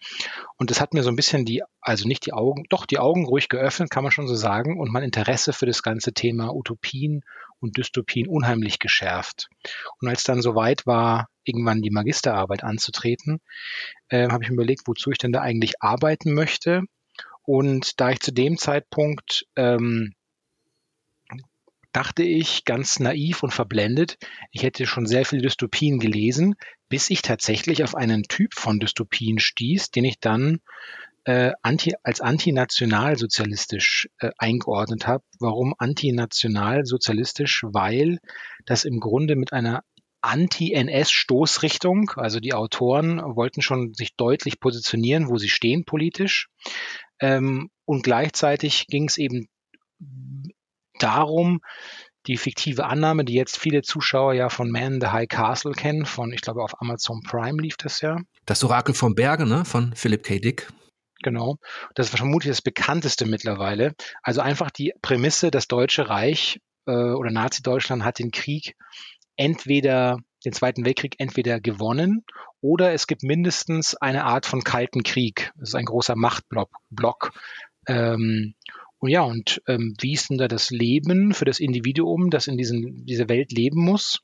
Und das hat mir so ein bisschen die, also nicht die Augen, doch die Augen ruhig geöffnet, kann man schon so sagen, und mein Interesse für das ganze Thema Utopien und Dystopien unheimlich geschärft. Und als dann soweit war, irgendwann die Magisterarbeit anzutreten, äh, habe ich mir überlegt, wozu ich denn da eigentlich arbeiten möchte. Und da ich zu dem Zeitpunkt ähm, dachte ich ganz naiv und verblendet, ich hätte schon sehr viele Dystopien gelesen, bis ich tatsächlich auf einen Typ von Dystopien stieß, den ich dann äh, anti, als antinationalsozialistisch äh, eingeordnet habe. Warum antinationalsozialistisch? Weil das im Grunde mit einer Anti-NS-Stoßrichtung, also die Autoren wollten schon sich deutlich positionieren, wo sie stehen politisch. Ähm, und gleichzeitig ging es eben darum, die fiktive Annahme, die jetzt viele Zuschauer ja von Man in the High Castle kennen, von, ich glaube, auf Amazon Prime lief das ja. Das Orakel vom Berge, ne, von Philip K. Dick. Genau. Das ist vermutlich das bekannteste mittlerweile. Also einfach die Prämisse, das Deutsche Reich äh, oder Nazi-Deutschland hat den Krieg entweder, den Zweiten Weltkrieg entweder gewonnen oder es gibt mindestens eine Art von kalten Krieg. Das ist ein großer Machtblock. Block. Ähm, Und ja, und ähm, wie ist denn da das Leben für das Individuum, das in diesen, dieser Welt leben muss?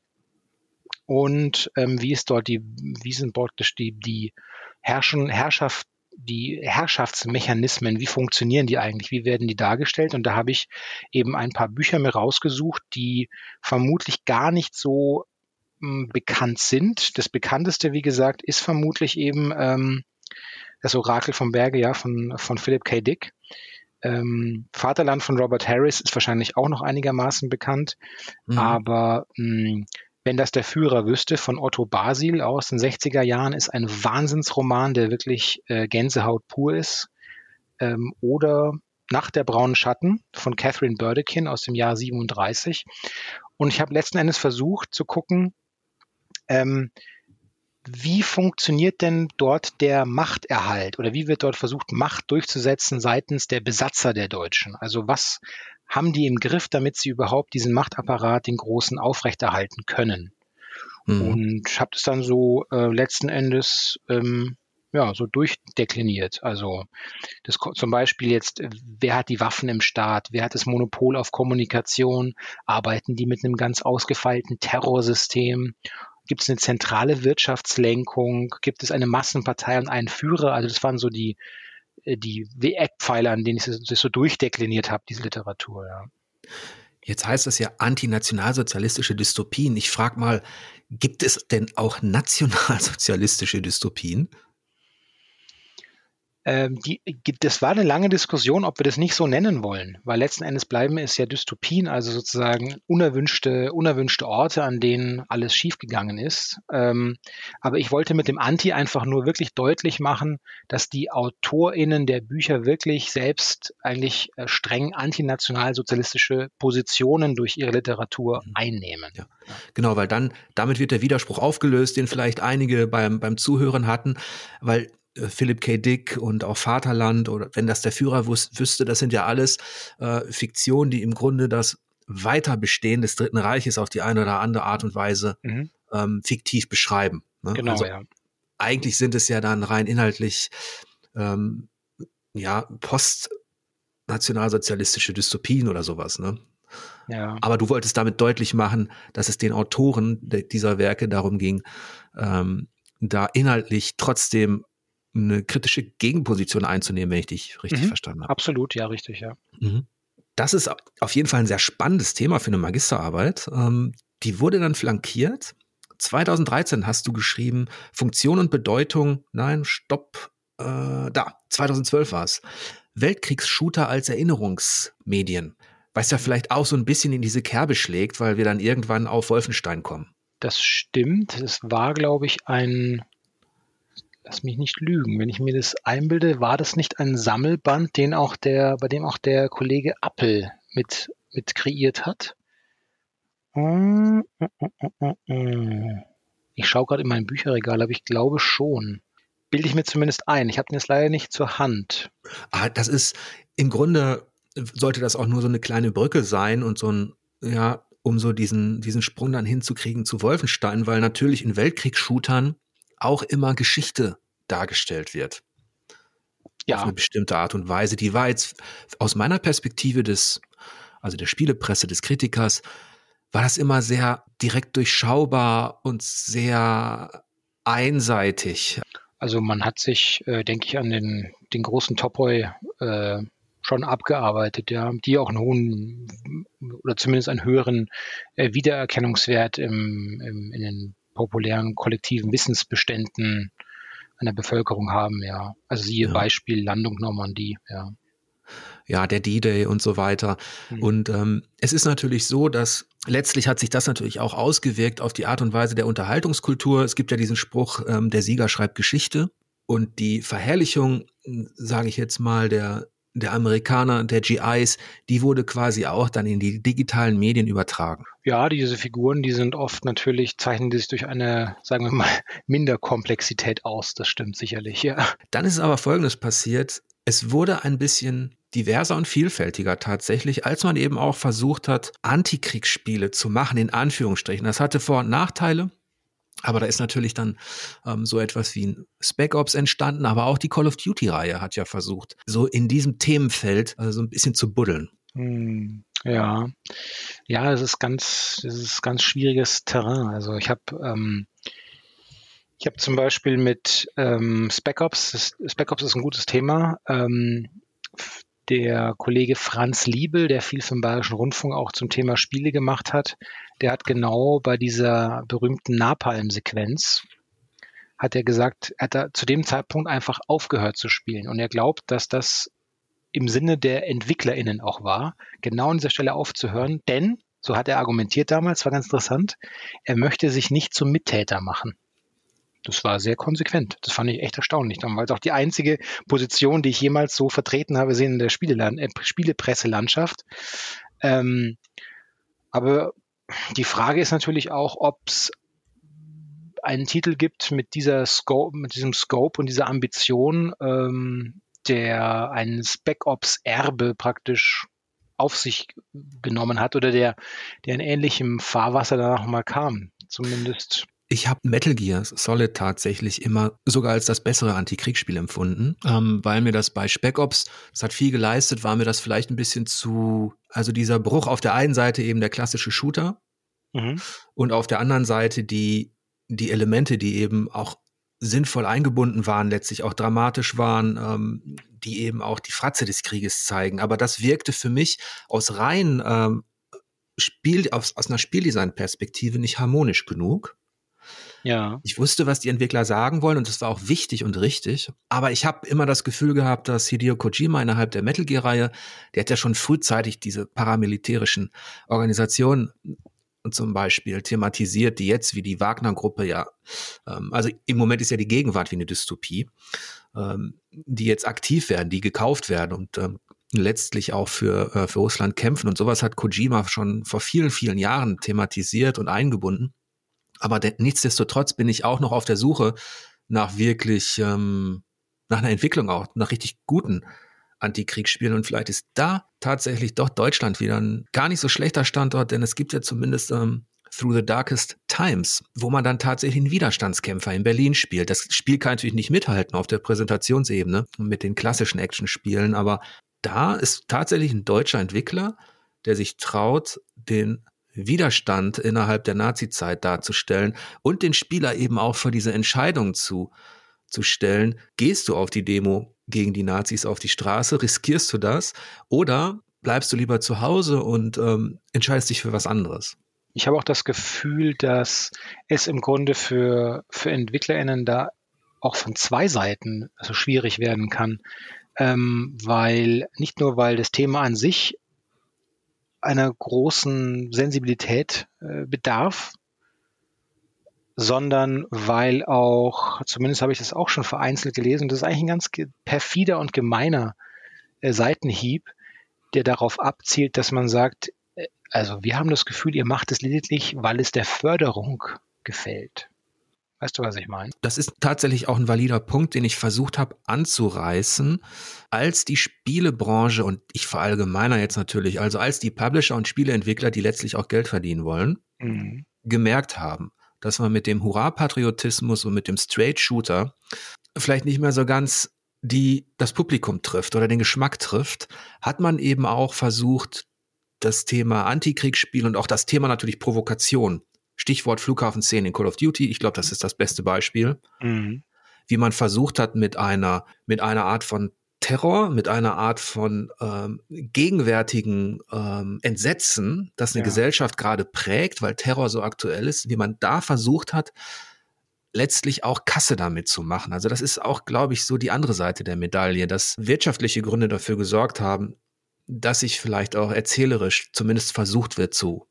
Und ähm, wie ist dort die, wie sind praktisch die, die Herrschen, Herrschaft, die Herrschaftsmechanismen, wie funktionieren die eigentlich, wie werden die dargestellt? Und da habe ich eben ein paar Bücher mir rausgesucht, die vermutlich gar nicht so ähm, bekannt sind. Das bekannteste, wie gesagt, ist vermutlich eben ähm, das Orakel vom Berge, ja, von, von Philip K. Dick. Ähm, Vaterland von Robert Harris ist wahrscheinlich auch noch einigermaßen bekannt, mhm. aber mh, hm, wenn das der Führer wüsste von Otto Basil aus den 60er Jahren, ist ein Wahnsinnsroman, der wirklich äh, Gänsehaut pur ist. Ähm, oder Nacht der braunen Schatten von Catherine Burdekin aus dem Jahr 37. Und ich habe letzten Endes versucht zu gucken, ähm, wie funktioniert denn dort der Machterhalt oder wie wird dort versucht, Macht durchzusetzen seitens der Besatzer der Deutschen? Also was haben die im Griff, damit sie überhaupt diesen Machtapparat, den großen, aufrechterhalten können? Mhm. Und habe das dann so äh, letzten Endes ähm, ja, so durchdekliniert. Also das zum Beispiel jetzt, wer hat die Waffen im Staat, wer hat das Monopol auf Kommunikation, arbeiten die mit einem ganz ausgefeilten Terrorsystem Gibt es eine zentrale Wirtschaftslenkung? Gibt es eine Massenpartei und einen Führer? Also das waren so die, äh, die Eckpfeiler, an denen ich das so durchdekliniert habe, diese Literatur. Ja. Jetzt heißt es ja antinationalsozialistische Dystopien. Ich frage mal, gibt es denn auch nationalsozialistische Dystopien? Ähm, die, das war eine lange Diskussion, ob wir das nicht so nennen wollen, weil letzten Endes bleiben es ja Dystopien, also sozusagen unerwünschte, unerwünschte Orte, an denen alles schiefgegangen ist. Ähm, aber ich wollte mit dem Anti einfach nur wirklich deutlich machen, dass die AutorInnen der Bücher wirklich selbst eigentlich äh, streng antinationalsozialistische Positionen durch ihre Literatur mhm. einnehmen. Ja. Genau, weil dann, damit wird der Widerspruch aufgelöst, den vielleicht einige beim, beim Zuhören hatten, weil Philip K. Dick und auch Vaterland oder wenn das der Führer wüs wüsste, das sind ja alles äh, Fiktionen, die im Grunde das Weiterbestehen des Dritten Reiches auf die eine oder andere Art und Weise mhm. ähm, fiktiv beschreiben. Ne? Genau, also, ja. Eigentlich sind es ja dann rein inhaltlich ähm, ja postnationalsozialistische Dystopien oder sowas. Ne? Ja. Aber du wolltest damit deutlich machen, dass es den Autoren dieser Werke darum ging, ähm, da inhaltlich trotzdem eine kritische Gegenposition einzunehmen, wenn ich dich richtig mhm. verstanden habe. Absolut, ja, richtig, ja. Mhm. Das ist auf jeden Fall ein sehr spannendes Thema für eine Magisterarbeit. Ähm, die wurde dann flankiert. 2013 hast du geschrieben, Funktion und Bedeutung, nein, stopp, äh, da, 2012 war es. Weltkriegsshooter als Erinnerungsmedien. Was ja vielleicht auch so ein bisschen in diese Kerbe schlägt, weil wir dann irgendwann auf Wolfenstein kommen. Das stimmt. Es war, glaube ich, ein lass mich nicht lügen, wenn ich mir das einbilde, war das nicht ein Sammelband, den auch der, bei dem auch der Kollege Appel mit, mit kreiert hat? Ich schaue gerade in mein Bücherregal, aber ich glaube schon. Bilde ich mir zumindest ein. Ich habe den jetzt leider nicht zur Hand. Ah, das ist im Grunde sollte das auch nur so eine kleine Brücke sein und so ein, ja, um so diesen, diesen Sprung dann hinzukriegen zu Wolfenstein, weil natürlich in Weltkriegsshootern auch immer Geschichte dargestellt wird. Ja. Auf eine bestimmte Art und Weise. Die war jetzt aus meiner Perspektive des, also der Spielepresse, des Kritikers, war das immer sehr direkt durchschaubar und sehr einseitig. Also man hat sich, äh, denke ich, an den, den großen Topoi äh, schon abgearbeitet, ja, die auch einen hohen oder zumindest einen höheren äh, Wiedererkennungswert im, im, in den populären kollektiven Wissensbeständen an der Bevölkerung haben, ja. Also siehe ja. Beispiel Landung Normandie, ja. Ja, der D-Day und so weiter. Mhm. Und ähm, es ist natürlich so, dass letztlich hat sich das natürlich auch ausgewirkt auf die Art und Weise der Unterhaltungskultur. Es gibt ja diesen Spruch, ähm, der Sieger schreibt Geschichte. Und die Verherrlichung, sage ich jetzt mal, der der Amerikaner, der GIs, die wurde quasi auch dann in die digitalen Medien übertragen. Ja, diese Figuren, die sind oft natürlich, zeichnen sich durch eine, sagen wir mal, Minderkomplexität aus. Das stimmt sicherlich, ja. Dann ist aber Folgendes passiert. Es wurde ein bisschen diverser und vielfältiger tatsächlich, als man eben auch versucht hat, Antikriegsspiele zu machen, in Anführungsstrichen. Das hatte Vor- und Nachteile. Aber da ist natürlich dann ähm, so etwas wie ein Spec Ops entstanden, aber auch die Call of Duty-Reihe hat ja versucht, so in diesem Themenfeld also so ein bisschen zu buddeln. Hm, ja, ja, es ist ganz, es ist ganz schwieriges Terrain. Also ich habe ähm, ich habe zum Beispiel mit ähm, Spec Ops, Spec Ops ist ein gutes Thema. Ähm, der Kollege Franz Liebel, der viel für den Bayerischen Rundfunk auch zum Thema Spiele gemacht hat, der hat genau bei dieser berühmten Napalm-Sequenz, hat er gesagt, hat er zu dem Zeitpunkt einfach aufgehört zu spielen. Und er glaubt, dass das im Sinne der EntwicklerInnen auch war, genau an dieser Stelle aufzuhören, denn, so hat er argumentiert damals, war ganz interessant, er möchte sich nicht zum Mittäter machen. Das war sehr konsequent. Das fand ich echt erstaunlich, weil es auch die einzige Position, die ich jemals so vertreten habe, sehen in der äh, Spielepresselandschaft. Ähm, aber die Frage ist natürlich auch, ob es einen Titel gibt mit dieser Scope, mit diesem Scope und dieser Ambition, ähm, der ein Spec Ops Erbe praktisch auf sich genommen hat oder der, der in ähnlichem Fahrwasser danach mal kam. Zumindest ich habe Metal Gear Solid tatsächlich immer sogar als das bessere Antikriegsspiel empfunden, ähm, weil mir das bei Spec Ops, das hat viel geleistet, war mir das vielleicht ein bisschen zu, also dieser Bruch auf der einen Seite eben der klassische Shooter mhm. und auf der anderen Seite die, die Elemente, die eben auch sinnvoll eingebunden waren, letztlich auch dramatisch waren, ähm, die eben auch die Fratze des Krieges zeigen. Aber das wirkte für mich aus rein ähm, Spiel, aus, aus einer Spieldesign-Perspektive nicht harmonisch genug. Ja. Ich wusste, was die Entwickler sagen wollen und das war auch wichtig und richtig. Aber ich habe immer das Gefühl gehabt, dass Hideo Kojima innerhalb der Metal Gear-Reihe, der hat ja schon frühzeitig diese paramilitärischen Organisationen zum Beispiel thematisiert, die jetzt wie die Wagner-Gruppe ja, ähm, also im Moment ist ja die Gegenwart wie eine Dystopie, ähm, die jetzt aktiv werden, die gekauft werden und ähm, letztlich auch für, äh, für Russland kämpfen. Und sowas hat Kojima schon vor vielen, vielen Jahren thematisiert und eingebunden. Aber nichtsdestotrotz bin ich auch noch auf der Suche nach wirklich, ähm, nach einer Entwicklung auch, nach richtig guten Antikriegsspielen. Und vielleicht ist da tatsächlich doch Deutschland wieder ein gar nicht so schlechter Standort, denn es gibt ja zumindest ähm, Through the Darkest Times, wo man dann tatsächlich einen Widerstandskämpfer in Berlin spielt. Das Spiel kann natürlich nicht mithalten auf der Präsentationsebene mit den klassischen Actionspielen, aber da ist tatsächlich ein deutscher Entwickler, der sich traut, den Widerstand innerhalb der Nazizeit darzustellen und den Spieler eben auch vor diese Entscheidung zu, zu stellen, gehst du auf die Demo gegen die Nazis auf die Straße, riskierst du das? Oder bleibst du lieber zu Hause und ähm, entscheidest dich für was anderes? Ich habe auch das Gefühl, dass es im Grunde für, für EntwicklerInnen da auch von zwei Seiten so schwierig werden kann, ähm, weil nicht nur, weil das Thema an sich einer großen Sensibilität äh, bedarf, sondern weil auch, zumindest habe ich das auch schon vereinzelt gelesen, das ist eigentlich ein ganz perfider und gemeiner äh, Seitenhieb, der darauf abzielt, dass man sagt, äh, also wir haben das Gefühl, ihr macht es lediglich, weil es der Förderung gefällt. Weißt du, was ich meine? Das ist tatsächlich auch ein valider Punkt, den ich versucht habe anzureißen, als die Spielebranche und ich verallgemeiner jetzt natürlich, also als die Publisher und Spieleentwickler, die letztlich auch Geld verdienen wollen, mhm. gemerkt haben, dass man mit dem Hurra-Patriotismus und mit dem Straight-Shooter vielleicht nicht mehr so ganz die das Publikum trifft oder den Geschmack trifft, hat man eben auch versucht, das Thema Antikriegsspiel und auch das Thema natürlich Provokation Stichwort Flughafenszenen in Call of Duty. Ich glaube, das ist das beste Beispiel. Mhm. Wie man versucht hat, mit einer, mit einer Art von Terror, mit einer Art von ähm, gegenwärtigen ähm, Entsetzen, das eine ja. Gesellschaft gerade prägt, weil Terror so aktuell ist, wie man da versucht hat, letztlich auch Kasse damit zu machen. Also das ist auch, glaube ich, so die andere Seite der Medaille, dass wirtschaftliche Gründe dafür gesorgt haben, dass sich vielleicht auch erzählerisch zumindest versucht wird zu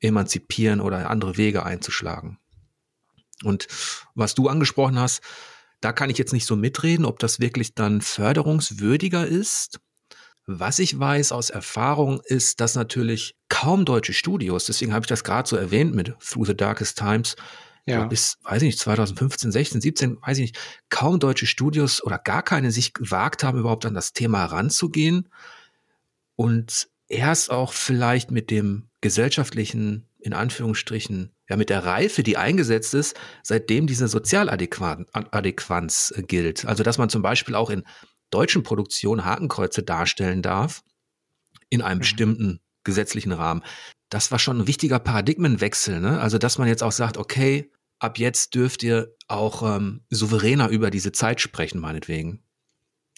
emanzipieren oder andere Wege einzuschlagen. Und was du angesprochen hast, da kann ich jetzt nicht so mitreden, ob das wirklich dann förderungswürdiger ist. Was ich weiß aus Erfahrung ist, dass natürlich kaum deutsche Studios, deswegen habe ich das gerade so erwähnt mit Through the Darkest Times, ja. bis, weiß ich nicht, 2015, 16, 17, weiß ich nicht, kaum deutsche Studios oder gar keine sich gewagt haben, überhaupt an das Thema heranzugehen. Und erst auch vielleicht mit dem gesellschaftlichen, in Anführungsstrichen, ja, mit der Reife, die eingesetzt ist, seitdem diese Sozialadäquanz äh, gilt. Also, dass man zum Beispiel auch in deutschen Produktionen Hakenkreuze darstellen darf, in einem mhm. bestimmten gesetzlichen Rahmen. Das war schon ein wichtiger Paradigmenwechsel. Ne? Also, dass man jetzt auch sagt, okay, ab jetzt dürft ihr auch ähm, souveräner über diese Zeit sprechen, meinetwegen.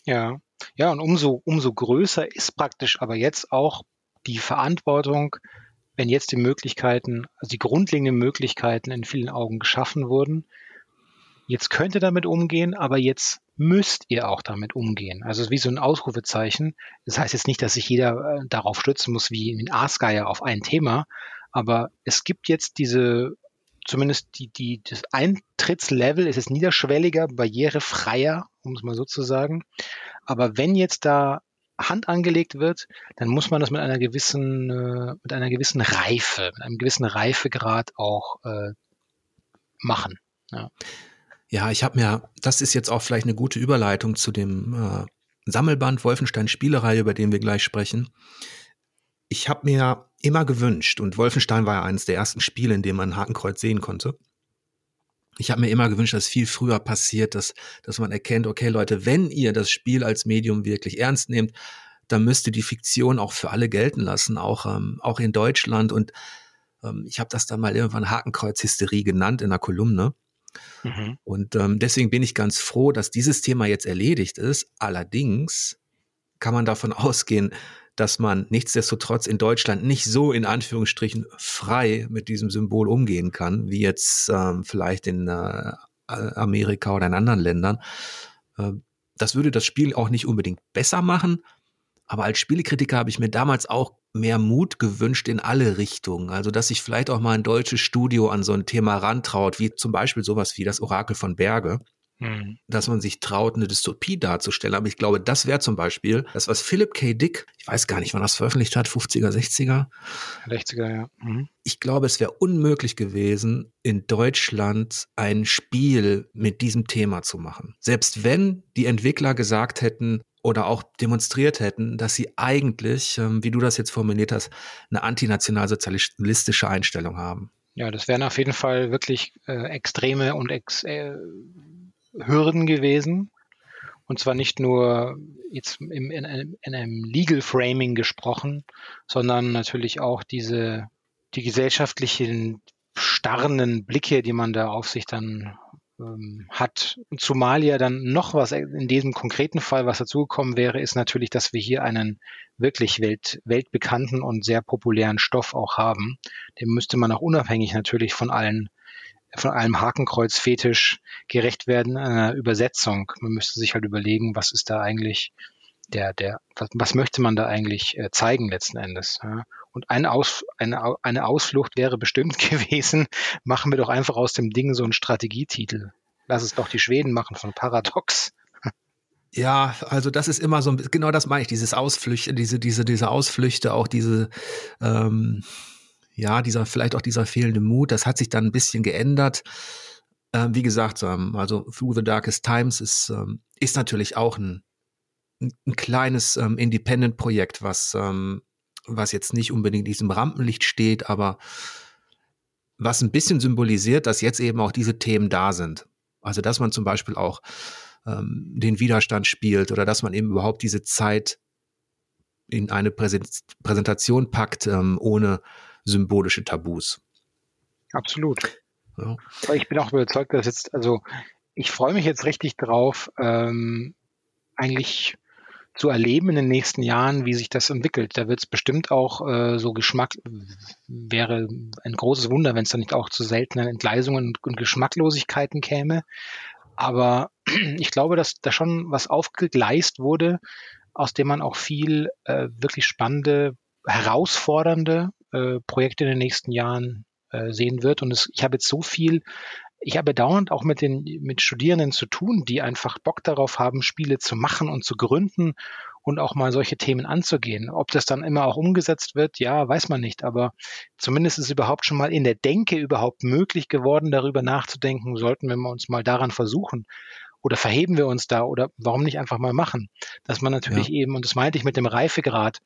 Ja, ja, und umso, umso größer ist praktisch aber jetzt auch die Verantwortung wenn jetzt die Möglichkeiten, also die grundlegenden Möglichkeiten in vielen Augen geschaffen wurden, jetzt könnt ihr damit umgehen, aber jetzt müsst ihr auch damit umgehen. Also wie so ein Ausrufezeichen. Das heißt jetzt nicht, dass sich jeder äh, darauf stützen muss wie in Aasgeier auf ein Thema, aber es gibt jetzt diese, zumindest die, die, das Eintrittslevel ist jetzt niederschwelliger, barrierefreier, um es mal so zu sagen. Aber wenn jetzt da Hand angelegt wird, dann muss man das mit einer gewissen, äh, mit einer gewissen Reife, mit einem gewissen Reifegrad auch äh, machen. Ja. Ja, ich habe mir, das ist jetzt auch vielleicht eine gute Überleitung zu dem äh, Sammelband Wolfenstein Spielereihe, über den wir gleich sprechen. Ich habe mir immer gewünscht, und Wolfenstein war ja eines der ersten Spiele, in dem man Hakenkreuz sehen konnte. Ich habe mir immer gewünscht, dass viel früher passiert, dass, dass man erkennt, okay Leute, wenn ihr das Spiel als Medium wirklich ernst nehmt, dann müsst ihr die Fiktion auch für alle gelten lassen, auch, ähm, auch in Deutschland. Und ähm, ich habe das dann mal irgendwann Hakenkreuz-Hysterie genannt in einer Kolumne. Mhm. Und ähm, deswegen bin ich ganz froh, dass dieses Thema jetzt erledigt ist. Allerdings kann man davon ausgehen, dass man nichtsdestotrotz in Deutschland nicht so in Anführungsstrichen frei mit diesem Symbol umgehen kann, wie jetzt ähm, vielleicht in äh, Amerika oder in anderen Ländern. Äh, das würde das Spiel auch nicht unbedingt besser machen. Aber als Spielekritiker habe ich mir damals auch mehr Mut gewünscht in alle Richtungen. Also, dass sich vielleicht auch mal ein deutsches Studio an so ein Thema rantraut, wie zum Beispiel sowas wie das Orakel von Berge. Mhm. dass man sich traut, eine Dystopie darzustellen. Aber ich glaube, das wäre zum Beispiel das, was Philip K. Dick, ich weiß gar nicht, wann das veröffentlicht hat, 50er, 60er? 60er, ja. Mhm. Ich glaube, es wäre unmöglich gewesen, in Deutschland ein Spiel mit diesem Thema zu machen. Selbst wenn die Entwickler gesagt hätten, oder auch demonstriert hätten, dass sie eigentlich, ähm, wie du das jetzt formuliert hast, eine antinationalsozialistische Einstellung haben. Ja, das wären auf jeden Fall wirklich äh, extreme und ex, äh, Hürden gewesen. Und zwar nicht nur jetzt im, in, einem, in einem Legal Framing gesprochen, sondern natürlich auch diese, die gesellschaftlichen starrenden Blicke, die man da auf sich dann ähm, hat. Zumal ja dann noch was in diesem konkreten Fall, was dazugekommen wäre, ist natürlich, dass wir hier einen wirklich welt, weltbekannten und sehr populären Stoff auch haben. Den müsste man auch unabhängig natürlich von allen von einem Hakenkreuz-Fetisch gerecht werden einer Übersetzung. Man müsste sich halt überlegen, was ist da eigentlich der, der, was, was möchte man da eigentlich äh, zeigen letzten Endes? Ja? Und ein Aus, eine, eine Ausflucht wäre bestimmt gewesen, machen wir doch einfach aus dem Ding so einen Strategietitel. Lass es doch die Schweden machen von Paradox. Ja, also das ist immer so, genau das meine ich, dieses Ausflüchte, diese, diese, diese Ausflüchte, auch diese, ähm, ja, dieser, vielleicht auch dieser fehlende Mut, das hat sich dann ein bisschen geändert. Ähm, wie gesagt, ähm, also Through the Darkest Times ist, ähm, ist natürlich auch ein, ein kleines ähm, Independent-Projekt, was, ähm, was jetzt nicht unbedingt in diesem Rampenlicht steht, aber was ein bisschen symbolisiert, dass jetzt eben auch diese Themen da sind. Also, dass man zum Beispiel auch ähm, den Widerstand spielt oder dass man eben überhaupt diese Zeit in eine Präsentation packt, ohne symbolische Tabus. Absolut. Ja. Ich bin auch überzeugt, dass jetzt, also ich freue mich jetzt richtig drauf, ähm, eigentlich zu erleben in den nächsten Jahren, wie sich das entwickelt. Da wird es bestimmt auch äh, so Geschmack, wäre ein großes Wunder, wenn es da nicht auch zu seltenen Entgleisungen und, und Geschmacklosigkeiten käme. Aber ich glaube, dass da schon was aufgegleist wurde, aus dem man auch viel äh, wirklich spannende, herausfordernde äh, Projekte in den nächsten Jahren äh, sehen wird. Und es, ich habe jetzt so viel, ich habe dauernd auch mit den mit Studierenden zu tun, die einfach Bock darauf haben, Spiele zu machen und zu gründen und auch mal solche Themen anzugehen. Ob das dann immer auch umgesetzt wird, ja, weiß man nicht. Aber zumindest ist es überhaupt schon mal in der Denke überhaupt möglich geworden, darüber nachzudenken, sollten wir uns mal daran versuchen. Oder verheben wir uns da oder warum nicht einfach mal machen? Dass man natürlich ja. eben, und das meinte ich mit dem Reifegrad,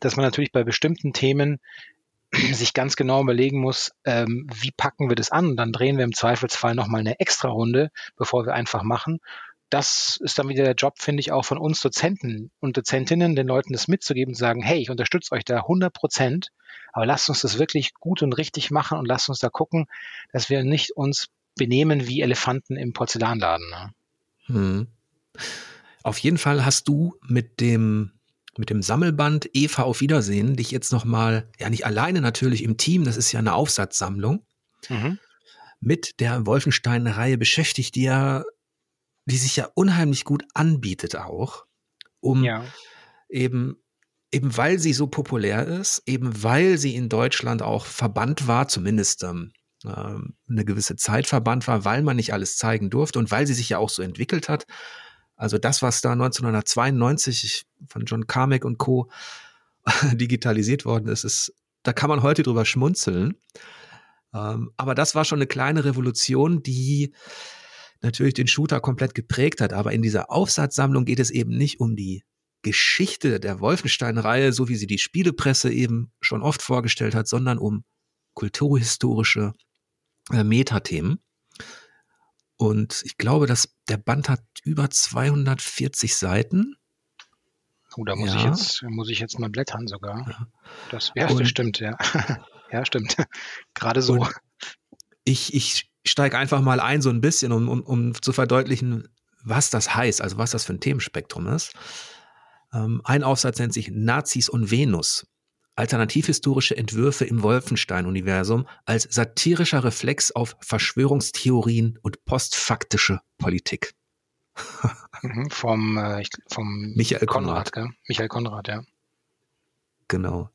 dass man natürlich bei bestimmten Themen sich ganz genau überlegen muss, ähm, wie packen wir das an? Dann drehen wir im Zweifelsfall nochmal eine extra Runde, bevor wir einfach machen. Das ist dann wieder der Job, finde ich, auch von uns Dozenten und Dozentinnen, den Leuten das mitzugeben, zu sagen, hey, ich unterstütze euch da 100 Prozent, aber lasst uns das wirklich gut und richtig machen und lasst uns da gucken, dass wir nicht uns benehmen wie Elefanten im Porzellanladen. Ne? Hm. Auf jeden Fall hast du mit dem mit dem Sammelband Eva auf Wiedersehen dich jetzt nochmal, ja nicht alleine natürlich im Team, das ist ja eine Aufsatzsammlung, mhm. mit der Wolfenstein-Reihe beschäftigt, die ja, die sich ja unheimlich gut anbietet auch, um ja. eben, eben weil sie so populär ist, eben weil sie in Deutschland auch verbannt war, zumindest ähm, ähm eine gewisse Zeit verbannt war, weil man nicht alles zeigen durfte und weil sie sich ja auch so entwickelt hat also das, was da 1992 von John Carmack und Co. digitalisiert worden ist, ist, da kann man heute drüber schmunzeln. Ähm, aber das war schon eine kleine Revolution, die natürlich den Shooter komplett geprägt hat. Aber in dieser Aufsatzsammlung geht es eben nicht um die Geschichte der Wolfenstein-Reihe, so wie sie die Spielepresse eben schon oft vorgestellt hat, sondern um kulturhistorische äh, Metathemen. Und ich glaube, dass der Band hat über 240 Seiten. Oh, da muss ja. ich jetzt, muss ich jetzt mal blättern sogar. Ja. Das, ja, das stimmt, ja. ja, stimmt. Gerade so. Ich, ich steige einfach mal ein, so ein bisschen, um, um, um zu verdeutlichen, was das heißt, also was das für ein Themenspektrum ist. Ähm, ein Aufsatz nennt sich Nazis und Venus alternativhistorische Entwürfe im Wolfenstein-Universum als satirischer Reflex auf Verschwörungstheorien und postfaktische Politik. Mhm, vom, äh, vom Michael Konrad. Konrad Michael Konrad, ja. Genau.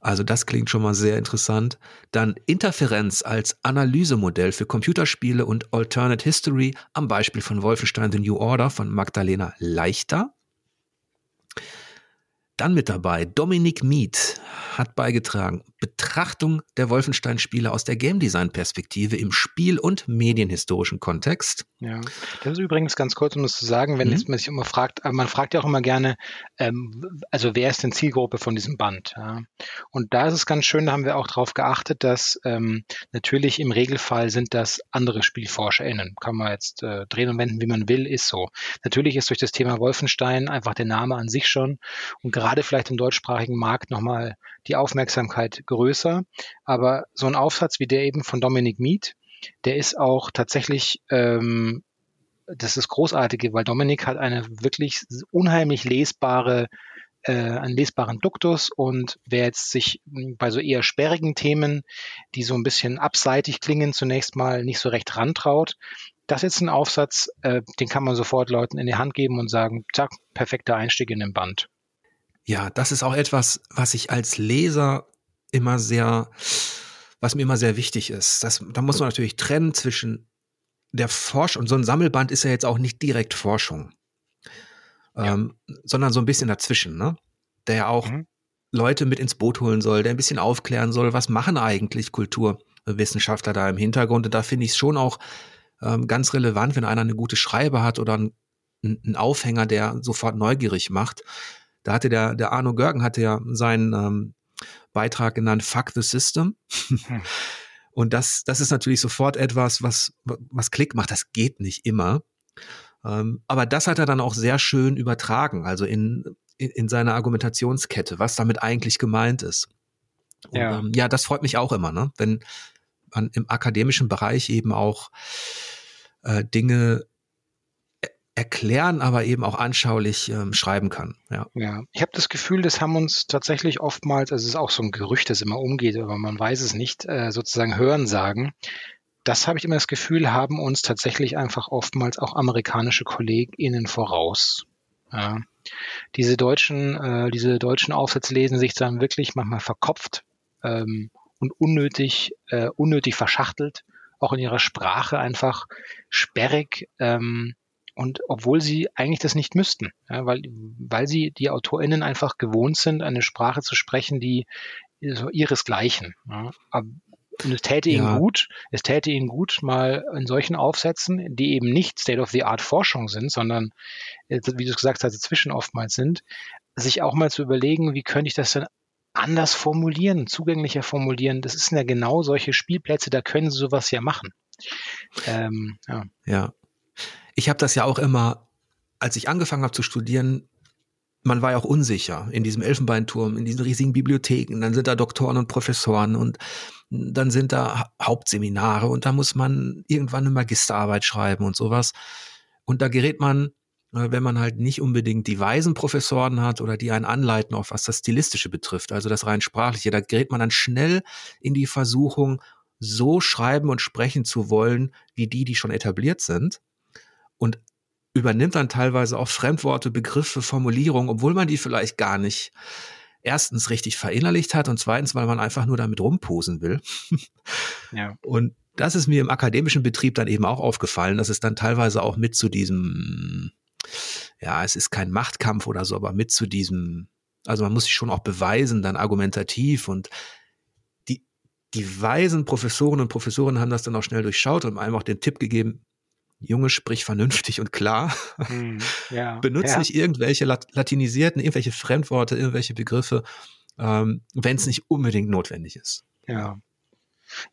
Also das klingt schon mal sehr interessant. Dann Interferenz als Analysemodell für Computerspiele und Alternate History am Beispiel von Wolfenstein The New Order von Magdalena Leichter. Dann mit dabei Dominik Mead hat beigetragen Betrachtung der Wolfenstein-Spiele aus der Game Design-Perspektive im Spiel- und medienhistorischen Kontext. Ja, das ist übrigens ganz kurz, um das zu sagen, wenn mhm. man sich immer fragt, man fragt ja auch immer gerne, ähm, also wer ist denn Zielgruppe von diesem Band? Ja? Und da ist es ganz schön, da haben wir auch darauf geachtet, dass ähm, natürlich im Regelfall sind das andere SpielforscherInnen. Kann man jetzt äh, drehen und wenden, wie man will, ist so. Natürlich ist durch das Thema Wolfenstein einfach der Name an sich schon und gerade gerade vielleicht im deutschsprachigen Markt nochmal die Aufmerksamkeit größer. Aber so ein Aufsatz wie der eben von Dominik Mead, der ist auch tatsächlich, ähm, das ist großartige, weil Dominik hat eine wirklich unheimlich lesbare äh, einen lesbaren Duktus und wer jetzt sich bei so eher sperrigen Themen, die so ein bisschen abseitig klingen, zunächst mal nicht so recht rantraut, das ist ein Aufsatz, äh, den kann man sofort Leuten in die Hand geben und sagen, zack, perfekter Einstieg in den Band. Ja, das ist auch etwas, was ich als Leser immer sehr, was mir immer sehr wichtig ist. Das, da muss man natürlich trennen zwischen der Forschung, und so ein Sammelband ist ja jetzt auch nicht direkt Forschung, ja. ähm, sondern so ein bisschen dazwischen, ne? Der ja auch mhm. Leute mit ins Boot holen soll, der ein bisschen aufklären soll, was machen eigentlich Kulturwissenschaftler da im Hintergrund. Und da finde ich es schon auch ähm, ganz relevant, wenn einer eine gute Schreibe hat oder einen, einen Aufhänger, der sofort neugierig macht, da hatte der, der Arno Görgen hatte ja seinen ähm, Beitrag genannt, Fuck the System. Hm. Und das, das ist natürlich sofort etwas, was, was Klick macht. Das geht nicht immer. Ähm, aber das hat er dann auch sehr schön übertragen, also in, in, in seiner Argumentationskette, was damit eigentlich gemeint ist. Und, ja. Ähm, ja, das freut mich auch immer, ne? wenn man im akademischen Bereich eben auch äh, Dinge erklären, aber eben auch anschaulich ähm, schreiben kann. Ja, ja. ich habe das Gefühl, das haben uns tatsächlich oftmals, also es ist auch so ein Gerücht, das immer umgeht, aber man weiß es nicht, äh, sozusagen Hören sagen. Das habe ich immer das Gefühl, haben uns tatsächlich einfach oftmals auch amerikanische KollegInnen voraus. Ja. Diese deutschen, äh, diese deutschen Aufsätze lesen sich dann wirklich manchmal verkopft ähm, und unnötig, äh, unnötig verschachtelt, auch in ihrer Sprache einfach sperrig. Ähm, und obwohl sie eigentlich das nicht müssten, ja, weil, weil sie die AutorInnen einfach gewohnt sind, eine Sprache zu sprechen, die so ihresgleichen. Ja. Und es täte ja. ihnen gut, es täte ihnen gut, mal in solchen Aufsätzen, die eben nicht State-of-the-Art-Forschung sind, sondern, äh, wie du es gesagt hast, dazwischen oftmals sind, sich auch mal zu überlegen, wie könnte ich das denn anders formulieren, zugänglicher formulieren. Das sind ja genau solche Spielplätze, da können sie sowas ja machen. Ähm, ja. ja. Ich habe das ja auch immer, als ich angefangen habe zu studieren, man war ja auch unsicher in diesem Elfenbeinturm, in diesen riesigen Bibliotheken. Dann sind da Doktoren und Professoren und dann sind da Hauptseminare und da muss man irgendwann eine Magisterarbeit schreiben und sowas. Und da gerät man, äh, wenn man halt nicht unbedingt die weisen Professoren hat oder die einen anleiten, auch was das Stilistische betrifft, also das rein sprachliche, da gerät man dann schnell in die Versuchung, so schreiben und sprechen zu wollen, wie die, die schon etabliert sind. Übernimmt dann teilweise auch Fremdworte, Begriffe, Formulierungen, obwohl man die vielleicht gar nicht erstens richtig verinnerlicht hat und zweitens, weil man einfach nur damit rumposen will. Ja. Und das ist mir im akademischen Betrieb dann eben auch aufgefallen, dass es dann teilweise auch mit zu diesem, ja, es ist kein Machtkampf oder so, aber mit zu diesem, also man muss sich schon auch beweisen, dann argumentativ und die, die weisen Professoren und Professorinnen haben das dann auch schnell durchschaut und einem auch den Tipp gegeben, Junge, sprich vernünftig und klar. Hm, ja, Benutze ja. nicht irgendwelche latinisierten, irgendwelche Fremdworte, irgendwelche Begriffe, ähm, wenn es nicht unbedingt notwendig ist. Ja.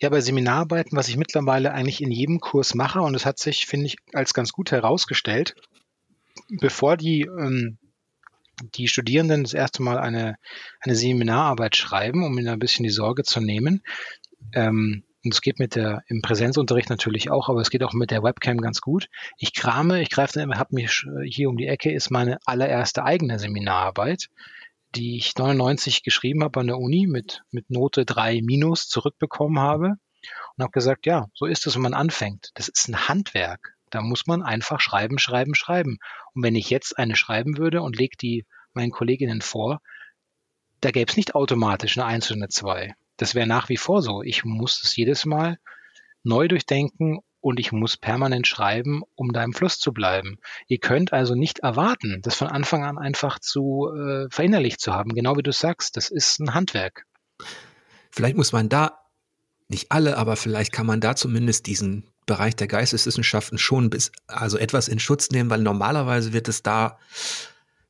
Ja, bei Seminararbeiten, was ich mittlerweile eigentlich in jedem Kurs mache, und es hat sich, finde ich, als ganz gut herausgestellt, bevor die, ähm, die Studierenden das erste Mal eine, eine Seminararbeit schreiben, um ihnen ein bisschen die Sorge zu nehmen, ähm, und es geht mit der, im Präsenzunterricht natürlich auch, aber es geht auch mit der Webcam ganz gut. Ich krame, ich greife dann habe mich hier um die Ecke, ist meine allererste eigene Seminararbeit, die ich 99 geschrieben habe an der Uni mit, mit Note 3 minus zurückbekommen habe und habe gesagt, ja, so ist es, wenn man anfängt. Das ist ein Handwerk. Da muss man einfach schreiben, schreiben, schreiben. Und wenn ich jetzt eine schreiben würde und lege die meinen Kolleginnen vor, da gäbe es nicht automatisch eine einzelne zwei das wäre nach wie vor so. Ich muss es jedes Mal neu durchdenken und ich muss permanent schreiben, um da im Fluss zu bleiben. Ihr könnt also nicht erwarten, das von Anfang an einfach zu äh, verinnerlicht zu haben. Genau wie du sagst, das ist ein Handwerk. Vielleicht muss man da, nicht alle, aber vielleicht kann man da zumindest diesen Bereich der Geisteswissenschaften schon bis, also etwas in Schutz nehmen, weil normalerweise wird es da,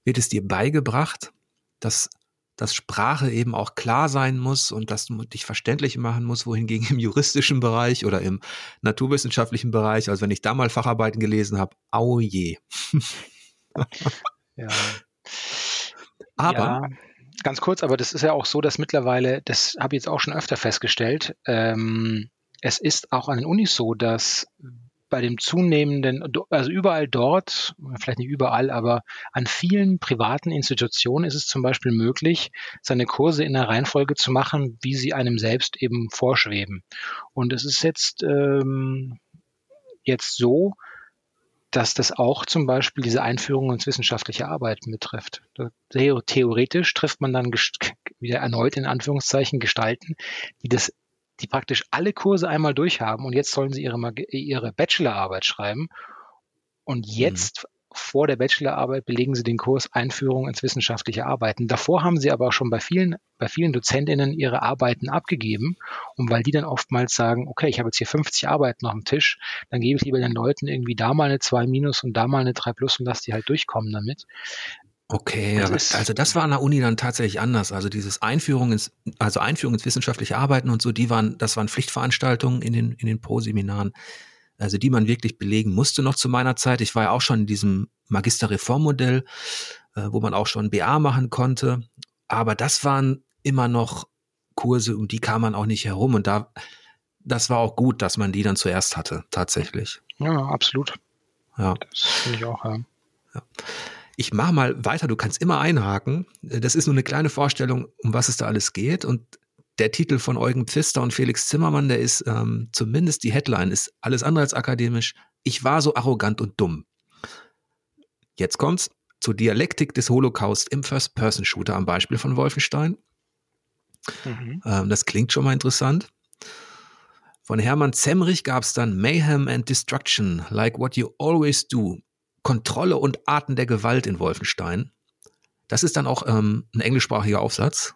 wird es dir beigebracht, dass dass Sprache eben auch klar sein muss und dass du dich verständlich machen musst, wohingegen im juristischen Bereich oder im naturwissenschaftlichen Bereich, also wenn ich da mal Facharbeiten gelesen habe, au je. ja. Aber ja, ganz kurz, aber das ist ja auch so, dass mittlerweile, das habe ich jetzt auch schon öfter festgestellt, ähm, es ist auch an den Unis so, dass bei dem zunehmenden, also überall dort, vielleicht nicht überall, aber an vielen privaten Institutionen ist es zum Beispiel möglich, seine Kurse in der Reihenfolge zu machen, wie sie einem selbst eben vorschweben. Und es ist jetzt, ähm, jetzt so, dass das auch zum Beispiel diese Einführung ins wissenschaftliche Arbeiten betrifft. Theoretisch trifft man dann wieder erneut in Anführungszeichen Gestalten, die das die praktisch alle Kurse einmal durchhaben und jetzt sollen sie ihre, ihre Bachelorarbeit schreiben. Und mhm. jetzt mhm. vor der Bachelorarbeit belegen sie den Kurs Einführung ins wissenschaftliche Arbeiten. Davor haben sie aber auch schon bei vielen, bei vielen DozentInnen ihre Arbeiten abgegeben. Und weil die dann oftmals sagen, okay, ich habe jetzt hier 50 Arbeiten auf dem Tisch, dann gebe ich lieber den Leuten irgendwie da mal eine 2 minus und da mal eine 3 plus und lass die halt durchkommen damit. Okay, aber, also das war an der Uni dann tatsächlich anders. Also dieses Einführung ins, also Einführung ins wissenschaftliche Arbeiten und so, die waren, das waren Pflichtveranstaltungen in den, in den Pro-Seminaren, also die man wirklich belegen musste noch zu meiner Zeit. Ich war ja auch schon in diesem Magisterreformmodell, äh, wo man auch schon BA machen konnte. Aber das waren immer noch Kurse, um die kam man auch nicht herum. Und da, das war auch gut, dass man die dann zuerst hatte, tatsächlich. Ja, absolut. Ja. Das finde ich auch, ja. ja. Ich mache mal weiter, du kannst immer einhaken. Das ist nur eine kleine Vorstellung, um was es da alles geht. Und der Titel von Eugen Pfister und Felix Zimmermann, der ist ähm, zumindest die Headline, ist alles andere als akademisch. Ich war so arrogant und dumm. Jetzt kommt's zur Dialektik des Holocaust im First-Person-Shooter am Beispiel von Wolfenstein. Mhm. Ähm, das klingt schon mal interessant. Von Hermann Zemrich gab es dann Mayhem and Destruction, like what you always do. Kontrolle und Arten der Gewalt in Wolfenstein. Das ist dann auch ähm, ein englischsprachiger Aufsatz.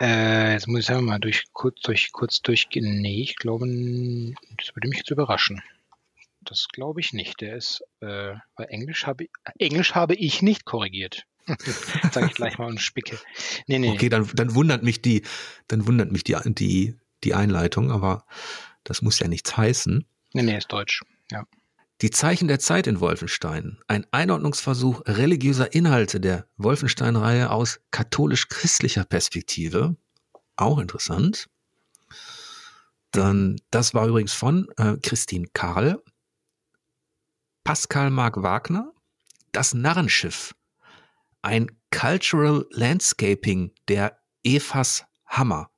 Äh, jetzt muss ich sagen, mal durch, kurz, durch, kurz durchgehen. Nee, ich glaube, das würde mich jetzt überraschen. Das glaube ich nicht. Der ist, äh, bei Englisch habe ich, Englisch habe ich nicht korrigiert. Sag ich gleich mal und spicke. Nee, nee. Okay, dann, dann wundert mich die, dann wundert mich die, die, die Einleitung, aber das muss ja nichts heißen. Nee, nee, ist Deutsch, ja. Die Zeichen der Zeit in Wolfenstein. Ein Einordnungsversuch religiöser Inhalte der Wolfenstein-Reihe aus katholisch-christlicher Perspektive. Auch interessant. Dann, das war übrigens von äh, Christine Karl, Pascal Mark Wagner, Das Narrenschiff, ein Cultural Landscaping der Evas Hammer.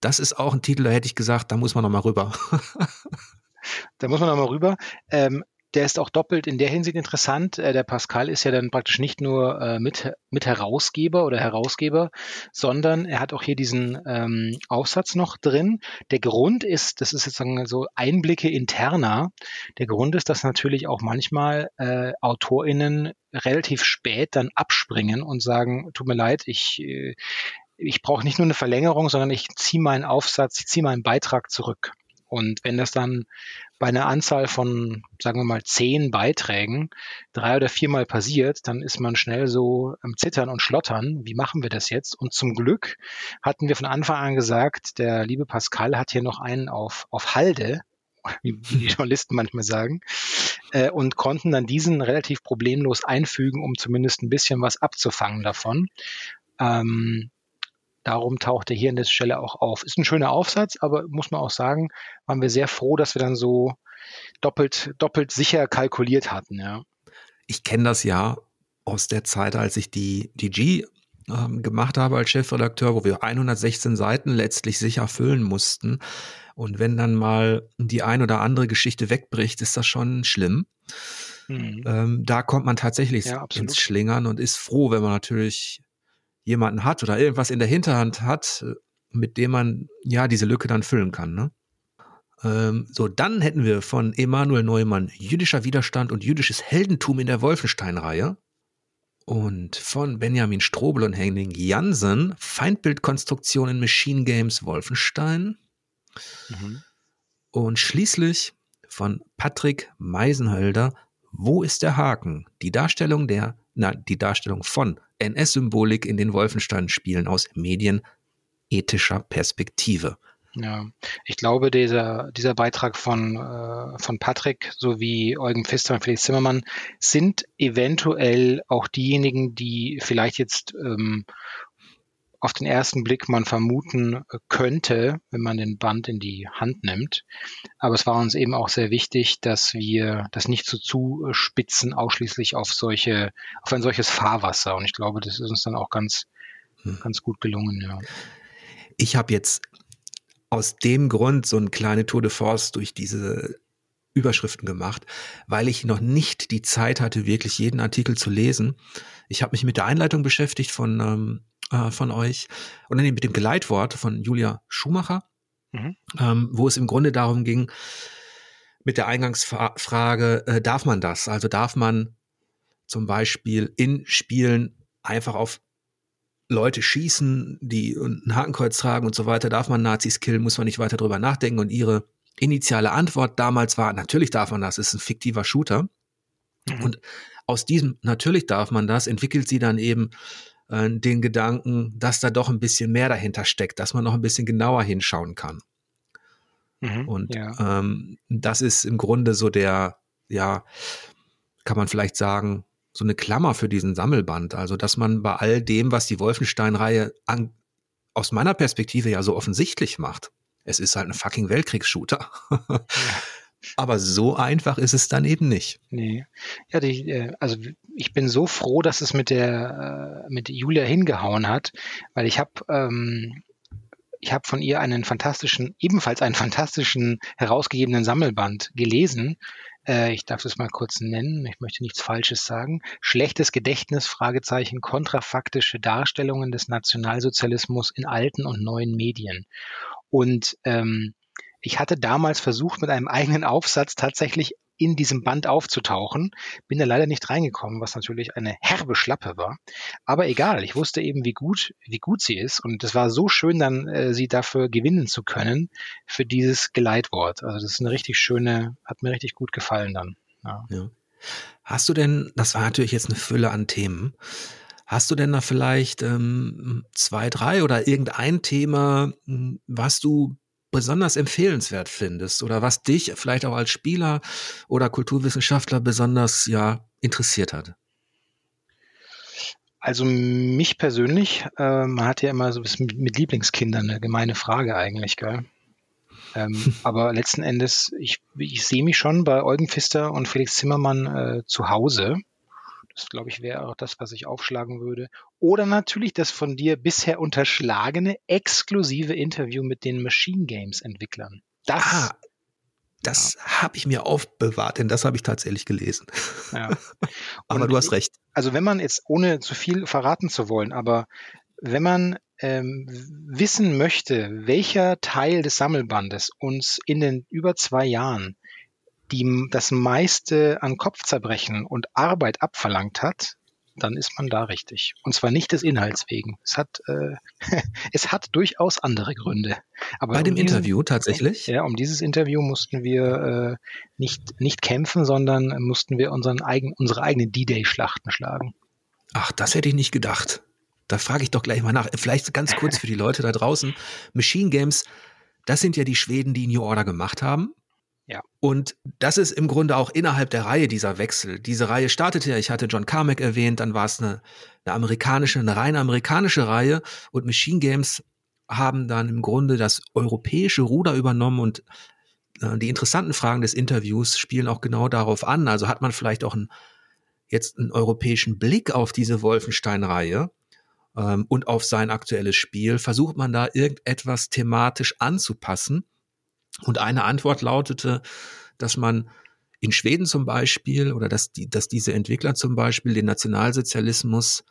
Das ist auch ein Titel, da hätte ich gesagt, da muss man noch mal rüber. da muss man noch mal rüber. Ähm, der ist auch doppelt in der Hinsicht interessant. Äh, der Pascal ist ja dann praktisch nicht nur äh, mit, mit Herausgeber oder Herausgeber, sondern er hat auch hier diesen ähm, Aufsatz noch drin. Der Grund ist, das ist sozusagen so Einblicke interner. Der Grund ist, dass natürlich auch manchmal äh, AutorInnen relativ spät dann abspringen und sagen, tut mir leid, ich, äh, ich brauche nicht nur eine Verlängerung, sondern ich ziehe meinen Aufsatz, ich ziehe meinen Beitrag zurück. Und wenn das dann bei einer Anzahl von, sagen wir mal, zehn Beiträgen drei oder viermal passiert, dann ist man schnell so am Zittern und Schlottern. Wie machen wir das jetzt? Und zum Glück hatten wir von Anfang an gesagt, der liebe Pascal hat hier noch einen auf, auf Halde, wie die Journalisten manchmal sagen, äh, und konnten dann diesen relativ problemlos einfügen, um zumindest ein bisschen was abzufangen davon. Ähm, Darum taucht er hier an der Stelle auch auf. Ist ein schöner Aufsatz, aber muss man auch sagen, waren wir sehr froh, dass wir dann so doppelt, doppelt sicher kalkuliert hatten, ja. Ich kenne das ja aus der Zeit, als ich die, die G ähm, gemacht habe als Chefredakteur, wo wir 116 Seiten letztlich sicher füllen mussten. Und wenn dann mal die ein oder andere Geschichte wegbricht, ist das schon schlimm. Mhm. Ähm, da kommt man tatsächlich ja, ins Schlingern und ist froh, wenn man natürlich jemanden hat oder irgendwas in der Hinterhand hat, mit dem man ja diese Lücke dann füllen kann. Ne? Ähm, so, dann hätten wir von Emanuel Neumann Jüdischer Widerstand und jüdisches Heldentum in der Wolfenstein-Reihe. Und von Benjamin Strobel und Henning Jansen Feindbildkonstruktion in Machine Games Wolfenstein. Mhm. Und schließlich von Patrick Meisenhölder Wo ist der Haken? Die Darstellung der, na, die Darstellung von NS-Symbolik in den Wolfenstein-Spielen aus medienethischer Perspektive. Ja, ich glaube, dieser, dieser Beitrag von, äh, von Patrick sowie Eugen Pfister und Felix Zimmermann sind eventuell auch diejenigen, die vielleicht jetzt ähm, auf den ersten Blick man vermuten könnte, wenn man den Band in die Hand nimmt. Aber es war uns eben auch sehr wichtig, dass wir das nicht so zuspitzen, ausschließlich auf solche, auf ein solches Fahrwasser. Und ich glaube, das ist uns dann auch ganz, hm. ganz gut gelungen, ja. Ich habe jetzt aus dem Grund so eine kleine Tour de Force durch diese Überschriften gemacht, weil ich noch nicht die Zeit hatte, wirklich jeden Artikel zu lesen. Ich habe mich mit der Einleitung beschäftigt von ähm, äh, von euch und dann mit dem Geleitwort von Julia Schumacher, mhm. ähm, wo es im Grunde darum ging, mit der Eingangsfrage, äh, darf man das? Also darf man zum Beispiel in Spielen einfach auf Leute schießen, die ein Hakenkreuz tragen und so weiter, darf man Nazis killen, muss man nicht weiter drüber nachdenken. Und ihre initiale Antwort damals war, natürlich darf man das, ist ein fiktiver Shooter. Mhm. Und aus diesem, natürlich darf man das, entwickelt sie dann eben äh, den Gedanken, dass da doch ein bisschen mehr dahinter steckt, dass man noch ein bisschen genauer hinschauen kann. Mhm, und ja. ähm, das ist im Grunde so der, ja, kann man vielleicht sagen, so eine Klammer für diesen Sammelband. Also, dass man bei all dem, was die Wolfenstein-Reihe aus meiner Perspektive ja so offensichtlich macht, es ist halt ein fucking Weltkriegsshooter. Ja. Aber so einfach ist es dann eben nicht. Nee. Ja, die, äh, also ich bin so froh, dass es mit der äh, mit Julia hingehauen hat, weil ich habe ähm, ich habe von ihr einen fantastischen, ebenfalls einen fantastischen herausgegebenen Sammelband gelesen. Äh, ich darf das mal kurz nennen. Ich möchte nichts Falsches sagen. Schlechtes Gedächtnis, Fragezeichen, kontrafaktische Darstellungen des Nationalsozialismus in alten und neuen Medien. Und ähm, ich hatte damals versucht, mit einem eigenen Aufsatz tatsächlich in diesem Band aufzutauchen, bin da leider nicht reingekommen, was natürlich eine herbe Schlappe war. Aber egal, ich wusste eben, wie gut, wie gut sie ist und es war so schön, dann äh, sie dafür gewinnen zu können für dieses Geleitwort. Also das ist eine richtig schöne, hat mir richtig gut gefallen dann. Ja. ja. Hast du denn, das war natürlich jetzt eine Fülle an Themen, Hast du denn da vielleicht ähm, zwei, drei oder irgendein Thema, hm, was du besonders empfehlenswert findest oder was dich vielleicht auch als Spieler oder Kulturwissenschaftler besonders ja interessiert hat? Also mich persönlich, äh, man hat ja immer so ein mit, mit Lieblingskindern eine gemeine Frage eigentlich, gell? Ähm, aber letzten Endes, ich, ich sehe mich schon bei Eugen Pfister und Felix Zimmermann äh, zu Hause. Das, glaube ich, wäre auch das, was ich aufschlagen würde. Oder natürlich das von dir bisher unterschlagene exklusive Interview mit den Machine Games Entwicklern. Das, ah, das ja. habe ich mir aufbewahrt, denn das habe ich tatsächlich gelesen. Ja. aber du hast recht. Also wenn man jetzt, ohne zu viel verraten zu wollen, aber wenn man ähm, wissen möchte, welcher Teil des Sammelbandes uns in den über zwei Jahren die das meiste an Kopfzerbrechen und Arbeit abverlangt hat, dann ist man da richtig. Und zwar nicht des Inhalts wegen. Es hat, äh, es hat durchaus andere Gründe. Aber Bei dem diesen, Interview tatsächlich? Ja, um dieses Interview mussten wir äh, nicht, nicht kämpfen, sondern mussten wir unseren eigen, unsere eigenen D-Day-Schlachten schlagen. Ach, das hätte ich nicht gedacht. Da frage ich doch gleich mal nach. Vielleicht ganz kurz für die Leute da draußen. Machine Games, das sind ja die Schweden, die New Order gemacht haben. Ja. Und das ist im Grunde auch innerhalb der Reihe dieser Wechsel. Diese Reihe startete ja, ich hatte John Carmack erwähnt, dann war es eine, eine amerikanische, eine reine amerikanische Reihe und Machine Games haben dann im Grunde das europäische Ruder übernommen und äh, die interessanten Fragen des Interviews spielen auch genau darauf an. Also hat man vielleicht auch einen, jetzt einen europäischen Blick auf diese Wolfenstein-Reihe ähm, und auf sein aktuelles Spiel, versucht man da irgendetwas thematisch anzupassen und eine Antwort lautete, dass man in Schweden zum Beispiel oder dass, die, dass diese Entwickler zum Beispiel den Nationalsozialismus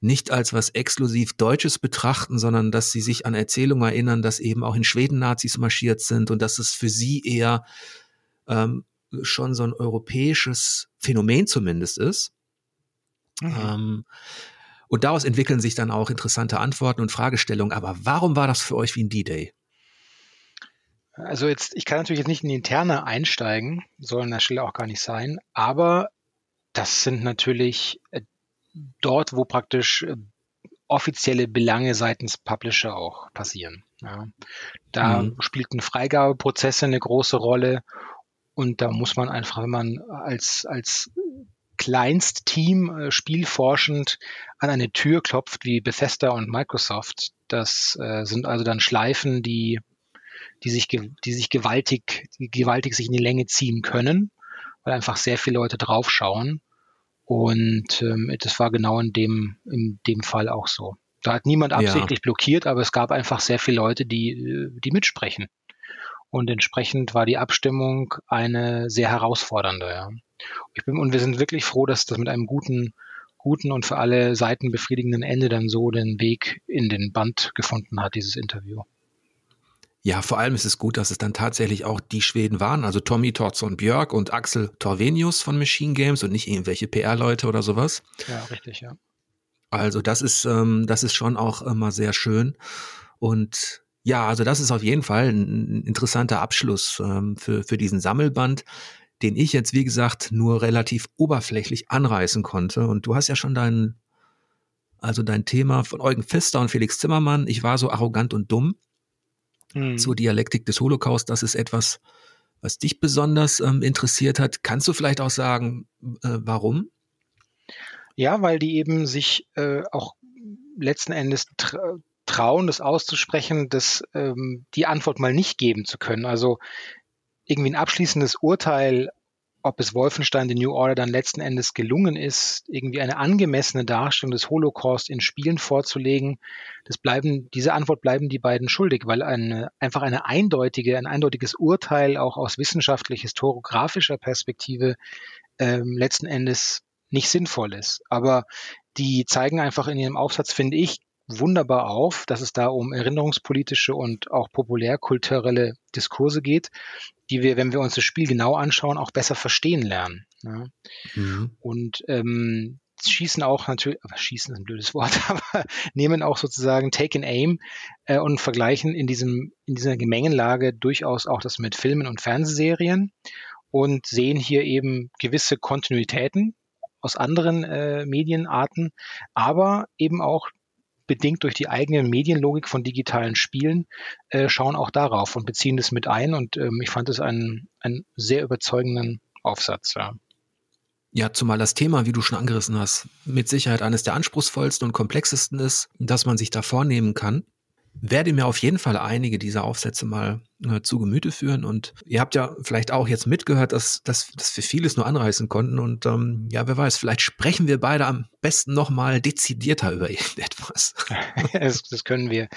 nicht als was exklusiv Deutsches betrachten, sondern dass sie sich an Erzählungen erinnern, dass eben auch in Schweden Nazis marschiert sind und dass es für sie eher ähm, schon so ein europäisches Phänomen zumindest ist. Mhm. Ähm, und daraus entwickeln sich dann auch interessante Antworten und Fragestellungen. Aber warum war das für euch wie ein D-Day? Also jetzt, ich kann natürlich jetzt nicht in die Interne einsteigen, soll an der Stelle auch gar nicht sein, aber das sind natürlich äh, dort, wo praktisch äh, offizielle Belange seitens Publisher auch passieren. Ja. Da mhm. spielten Freigabeprozesse eine große Rolle und da muss man einfach, wenn man als, als Kleinstteam äh, spielforschend an eine Tür klopft wie Bethesda und Microsoft, das äh, sind also dann Schleifen, die die sich, die sich gewaltig, die gewaltig sich in die Länge ziehen können, weil einfach sehr viele Leute draufschauen. Und ähm, das war genau in dem, in dem Fall auch so. Da hat niemand absichtlich ja. blockiert, aber es gab einfach sehr viele Leute, die, die mitsprechen. Und entsprechend war die Abstimmung eine sehr herausfordernde. Ja. Ich bin, und wir sind wirklich froh, dass das mit einem guten, guten und für alle Seiten befriedigenden Ende dann so den Weg in den Band gefunden hat, dieses Interview. Ja, vor allem ist es gut, dass es dann tatsächlich auch die Schweden waren, also Tommy Tortsson Björk und Axel Torvenius von Machine Games und nicht irgendwelche PR-Leute oder sowas. Ja, richtig, ja. Also das ist, ähm, das ist schon auch immer sehr schön. Und ja, also das ist auf jeden Fall ein interessanter Abschluss ähm, für, für diesen Sammelband, den ich jetzt, wie gesagt, nur relativ oberflächlich anreißen konnte. Und du hast ja schon dein, also dein Thema von Eugen Pfister und Felix Zimmermann, ich war so arrogant und dumm mhm. zur Dialektik des Holocaust. Das ist etwas, was dich besonders ähm, interessiert hat. Kannst du vielleicht auch sagen, äh, warum? Ja, weil die eben sich äh, auch letzten Endes tra trauen, das auszusprechen, das, ähm, die Antwort mal nicht geben zu können. Also irgendwie ein abschließendes Urteil ob es Wolfenstein The New Order dann letzten Endes gelungen ist, irgendwie eine angemessene Darstellung des Holocaust in Spielen vorzulegen, das bleiben, diese Antwort bleiben die beiden schuldig, weil eine, einfach eine eindeutige, ein eindeutiges Urteil auch aus wissenschaftlich-historiografischer Perspektive ähm, letzten Endes nicht sinnvoll ist. Aber die zeigen einfach in ihrem Aufsatz, finde ich, wunderbar auf, dass es da um erinnerungspolitische und auch populärkulturelle Diskurse geht, die wir, wenn wir uns das Spiel genau anschauen, auch besser verstehen lernen. Ja. Mhm. Und ähm, schießen auch natürlich, aber schießen ist ein blödes Wort, aber nehmen auch sozusagen Take an Aim äh, und vergleichen in diesem in dieser Gemengenlage durchaus auch das mit Filmen und Fernsehserien und sehen hier eben gewisse Kontinuitäten aus anderen äh, Medienarten, aber eben auch bedingt durch die eigene Medienlogik von digitalen Spielen, äh, schauen auch darauf und beziehen das mit ein. Und ähm, ich fand es einen, einen sehr überzeugenden Aufsatz. Ja. Ja, zumal das Thema, wie du schon angerissen hast, mit Sicherheit eines der anspruchsvollsten und komplexesten ist, dass man sich da vornehmen kann werde mir auf jeden Fall einige dieser Aufsätze mal äh, zu Gemüte führen. Und ihr habt ja vielleicht auch jetzt mitgehört, dass, dass, dass wir vieles nur anreißen konnten. Und ähm, ja, wer weiß, vielleicht sprechen wir beide am besten nochmal dezidierter über irgendetwas. das, das, können wir,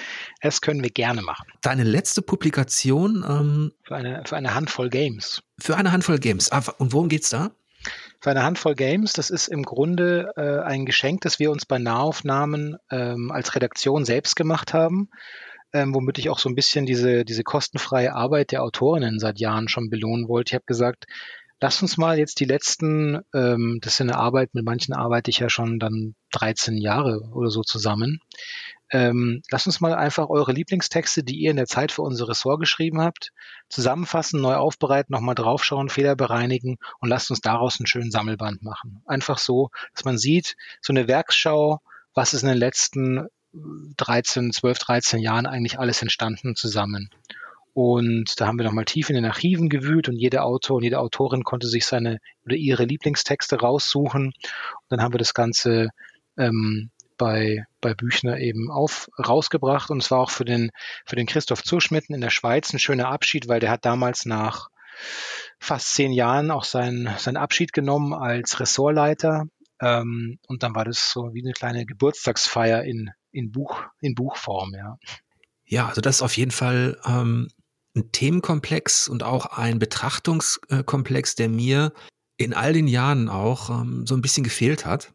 das können wir gerne machen. Deine letzte Publikation ähm, für, eine, für eine Handvoll Games. Für eine Handvoll Games. Ah, und worum geht's da? Für eine Handvoll Games, das ist im Grunde äh, ein Geschenk, das wir uns bei Nahaufnahmen ähm, als Redaktion selbst gemacht haben, ähm, womit ich auch so ein bisschen diese, diese kostenfreie Arbeit der Autorinnen seit Jahren schon belohnen wollte. Ich habe gesagt, lass uns mal jetzt die letzten, ähm, das ist eine Arbeit, mit manchen arbeite ich ja schon dann 13 Jahre oder so zusammen. Ähm, lasst uns mal einfach eure Lieblingstexte, die ihr in der Zeit für unser Ressort geschrieben habt, zusammenfassen, neu aufbereiten, nochmal draufschauen, Fehler bereinigen und lasst uns daraus einen schönen Sammelband machen. Einfach so, dass man sieht, so eine Werksschau, was ist in den letzten 13, 12, 13 Jahren eigentlich alles entstanden zusammen. Und da haben wir nochmal tief in den Archiven gewühlt und jeder Autor und jede Autorin konnte sich seine oder ihre Lieblingstexte raussuchen. Und dann haben wir das Ganze ähm, bei, bei Büchner eben auf, rausgebracht. Und es war auch für den, für den Christoph Zuschmitten in der Schweiz ein schöner Abschied, weil der hat damals nach fast zehn Jahren auch seinen, seinen Abschied genommen als Ressortleiter. Ähm, und dann war das so wie eine kleine Geburtstagsfeier in, in, Buch, in Buchform, ja. Ja, also das ist auf jeden Fall ähm, ein Themenkomplex und auch ein Betrachtungskomplex, der mir in all den Jahren auch ähm, so ein bisschen gefehlt hat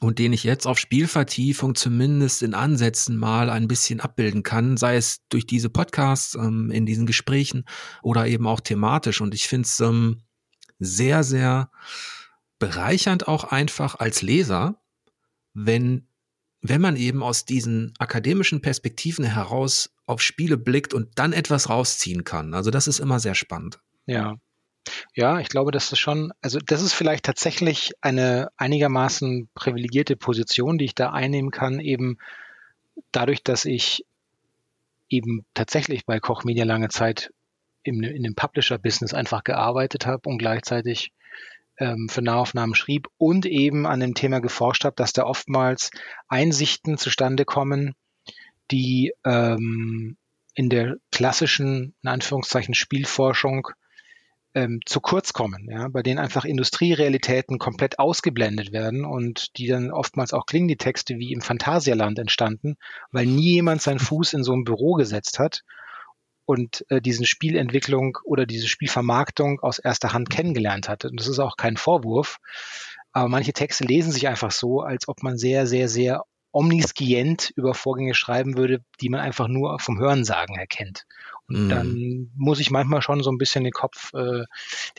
und den ich jetzt auf Spielvertiefung zumindest in Ansätzen mal ein bisschen abbilden kann, sei es durch diese Podcasts ähm, in diesen Gesprächen oder eben auch thematisch. Und ich finde es ähm, sehr, sehr bereichernd auch einfach als Leser, wenn, wenn man eben aus diesen akademischen Perspektiven heraus auf Spiele blickt und dann etwas rausziehen kann. Also das ist immer sehr spannend. Ja, ja, ich glaube, das ist schon, also das ist vielleicht tatsächlich eine einigermaßen privilegierte Position, die ich da einnehmen kann, eben dadurch, dass ich eben tatsächlich bei Koch Media lange Zeit im, in dem Publisher-Business einfach gearbeitet habe und gleichzeitig ähm, für Nahaufnahmen schrieb und eben an dem Thema geforscht habe, dass da oftmals Einsichten zustande kommen, die ähm, in der klassischen, in Anführungszeichen, Spielforschung ähm, zu kurz kommen, ja, bei denen einfach Industrierealitäten komplett ausgeblendet werden und die dann oftmals auch klingen die Texte wie im Phantasialand entstanden, weil nie jemand seinen Fuß in so ein Büro gesetzt hat und äh, diesen Spielentwicklung oder diese Spielvermarktung aus erster Hand kennengelernt hatte. Und das ist auch kein Vorwurf. Aber manche Texte lesen sich einfach so, als ob man sehr, sehr, sehr omniscient über Vorgänge schreiben würde, die man einfach nur vom Hörensagen erkennt. Mm. dann muss ich manchmal schon so ein bisschen den Kopf, äh,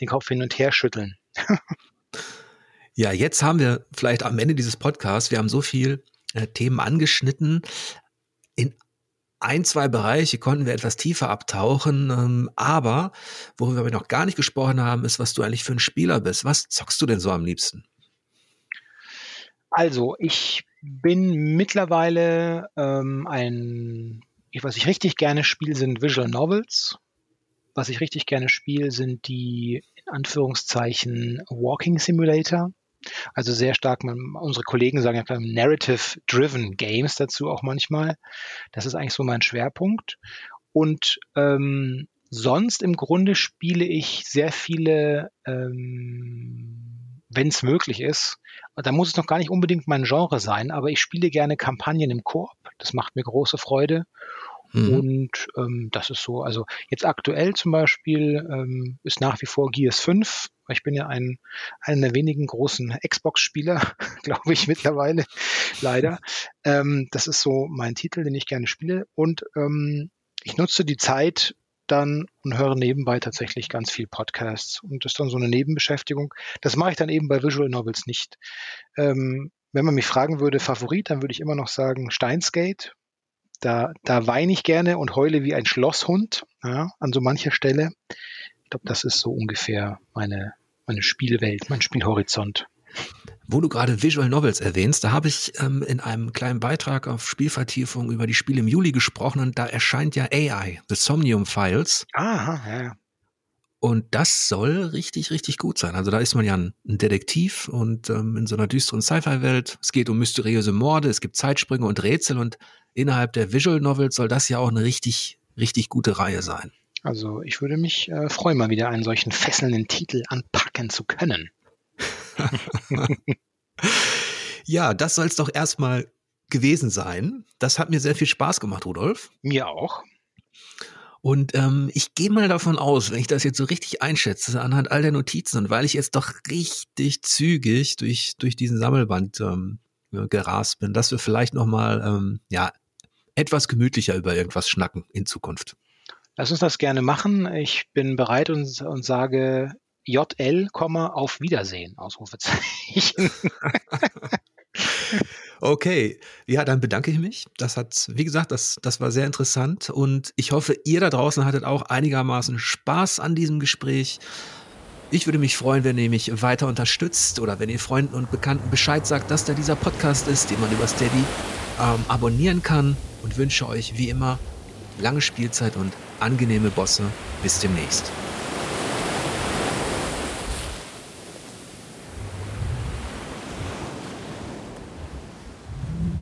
den Kopf hin und her schütteln. ja, jetzt haben wir vielleicht am Ende dieses Podcasts, wir haben so viel äh, Themen angeschnitten. In ein, zwei Bereiche konnten wir etwas tiefer abtauchen, ähm, aber worüber wir noch gar nicht gesprochen haben, ist, was du eigentlich für ein Spieler bist. Was zockst du denn so am liebsten? Also, ich bin mittlerweile ähm, ein, ich, was ich richtig gerne spiele, sind Visual Novels. Was ich richtig gerne spiele, sind die in Anführungszeichen Walking Simulator. Also sehr stark, man, unsere Kollegen sagen ja Narrative-Driven Games dazu auch manchmal. Das ist eigentlich so mein Schwerpunkt. Und ähm, sonst im Grunde spiele ich sehr viele ähm, wenn es möglich ist. Da muss es noch gar nicht unbedingt mein Genre sein, aber ich spiele gerne Kampagnen im Koop. Das macht mir große Freude. Mhm. Und ähm, das ist so, also jetzt aktuell zum Beispiel ähm, ist nach wie vor Gears 5. Ich bin ja ein, einer der wenigen großen Xbox-Spieler, glaube ich mittlerweile, leider. Ähm, das ist so mein Titel, den ich gerne spiele. Und ähm, ich nutze die Zeit dann und höre nebenbei tatsächlich ganz viel Podcasts. Und das ist dann so eine Nebenbeschäftigung. Das mache ich dann eben bei Visual Novels nicht. Ähm, wenn man mich fragen würde, Favorit, dann würde ich immer noch sagen Steinsgate. Da, da weine ich gerne und heule wie ein Schlosshund ja, an so mancher Stelle. Ich glaube, das ist so ungefähr meine, meine Spielwelt, mein Spielhorizont. Wo du gerade Visual Novels erwähnst, da habe ich ähm, in einem kleinen Beitrag auf Spielvertiefung über die Spiele im Juli gesprochen und da erscheint ja AI, The Somnium Files. Aha, ja, ja. Und das soll richtig, richtig gut sein. Also da ist man ja ein, Detektiv und ähm, in so einer düsteren Sci-Fi-Welt. Es geht um mysteriöse Morde, es gibt Zeitsprünge und Rätsel und innerhalb der Visual Novels soll das ja auch eine richtig, richtig gute Reihe sein. Also ich würde mich äh, freuen, mal wieder einen solchen fesselnden Titel anpacken zu können. ja, das soll es doch erstmal gewesen sein. Das hat mir sehr viel Spaß gemacht, Rudolf. Mir auch. Und ähm, ich gehe mal davon aus, wenn ich das jetzt so richtig einschätze, anhand all der Notizen und weil ich jetzt doch richtig zügig durch, durch diesen Sammelband ähm, gerast bin, dass wir vielleicht nochmal ähm, ja, etwas gemütlicher über irgendwas schnacken in Zukunft. Lass uns das gerne machen. Ich bin bereit und, und sage JL, auf Wiedersehen, Ausrufezeichen. okay, ja, dann bedanke ich mich. Das hat, wie gesagt, das, das war sehr interessant und ich hoffe, ihr da draußen hattet auch einigermaßen Spaß an diesem Gespräch. Ich würde mich freuen, wenn ihr mich weiter unterstützt oder wenn ihr Freunden und Bekannten Bescheid sagt, dass da dieser Podcast ist, den man über Steady ähm, abonnieren kann und wünsche euch wie immer lange Spielzeit und angenehme Bosse. Bis demnächst.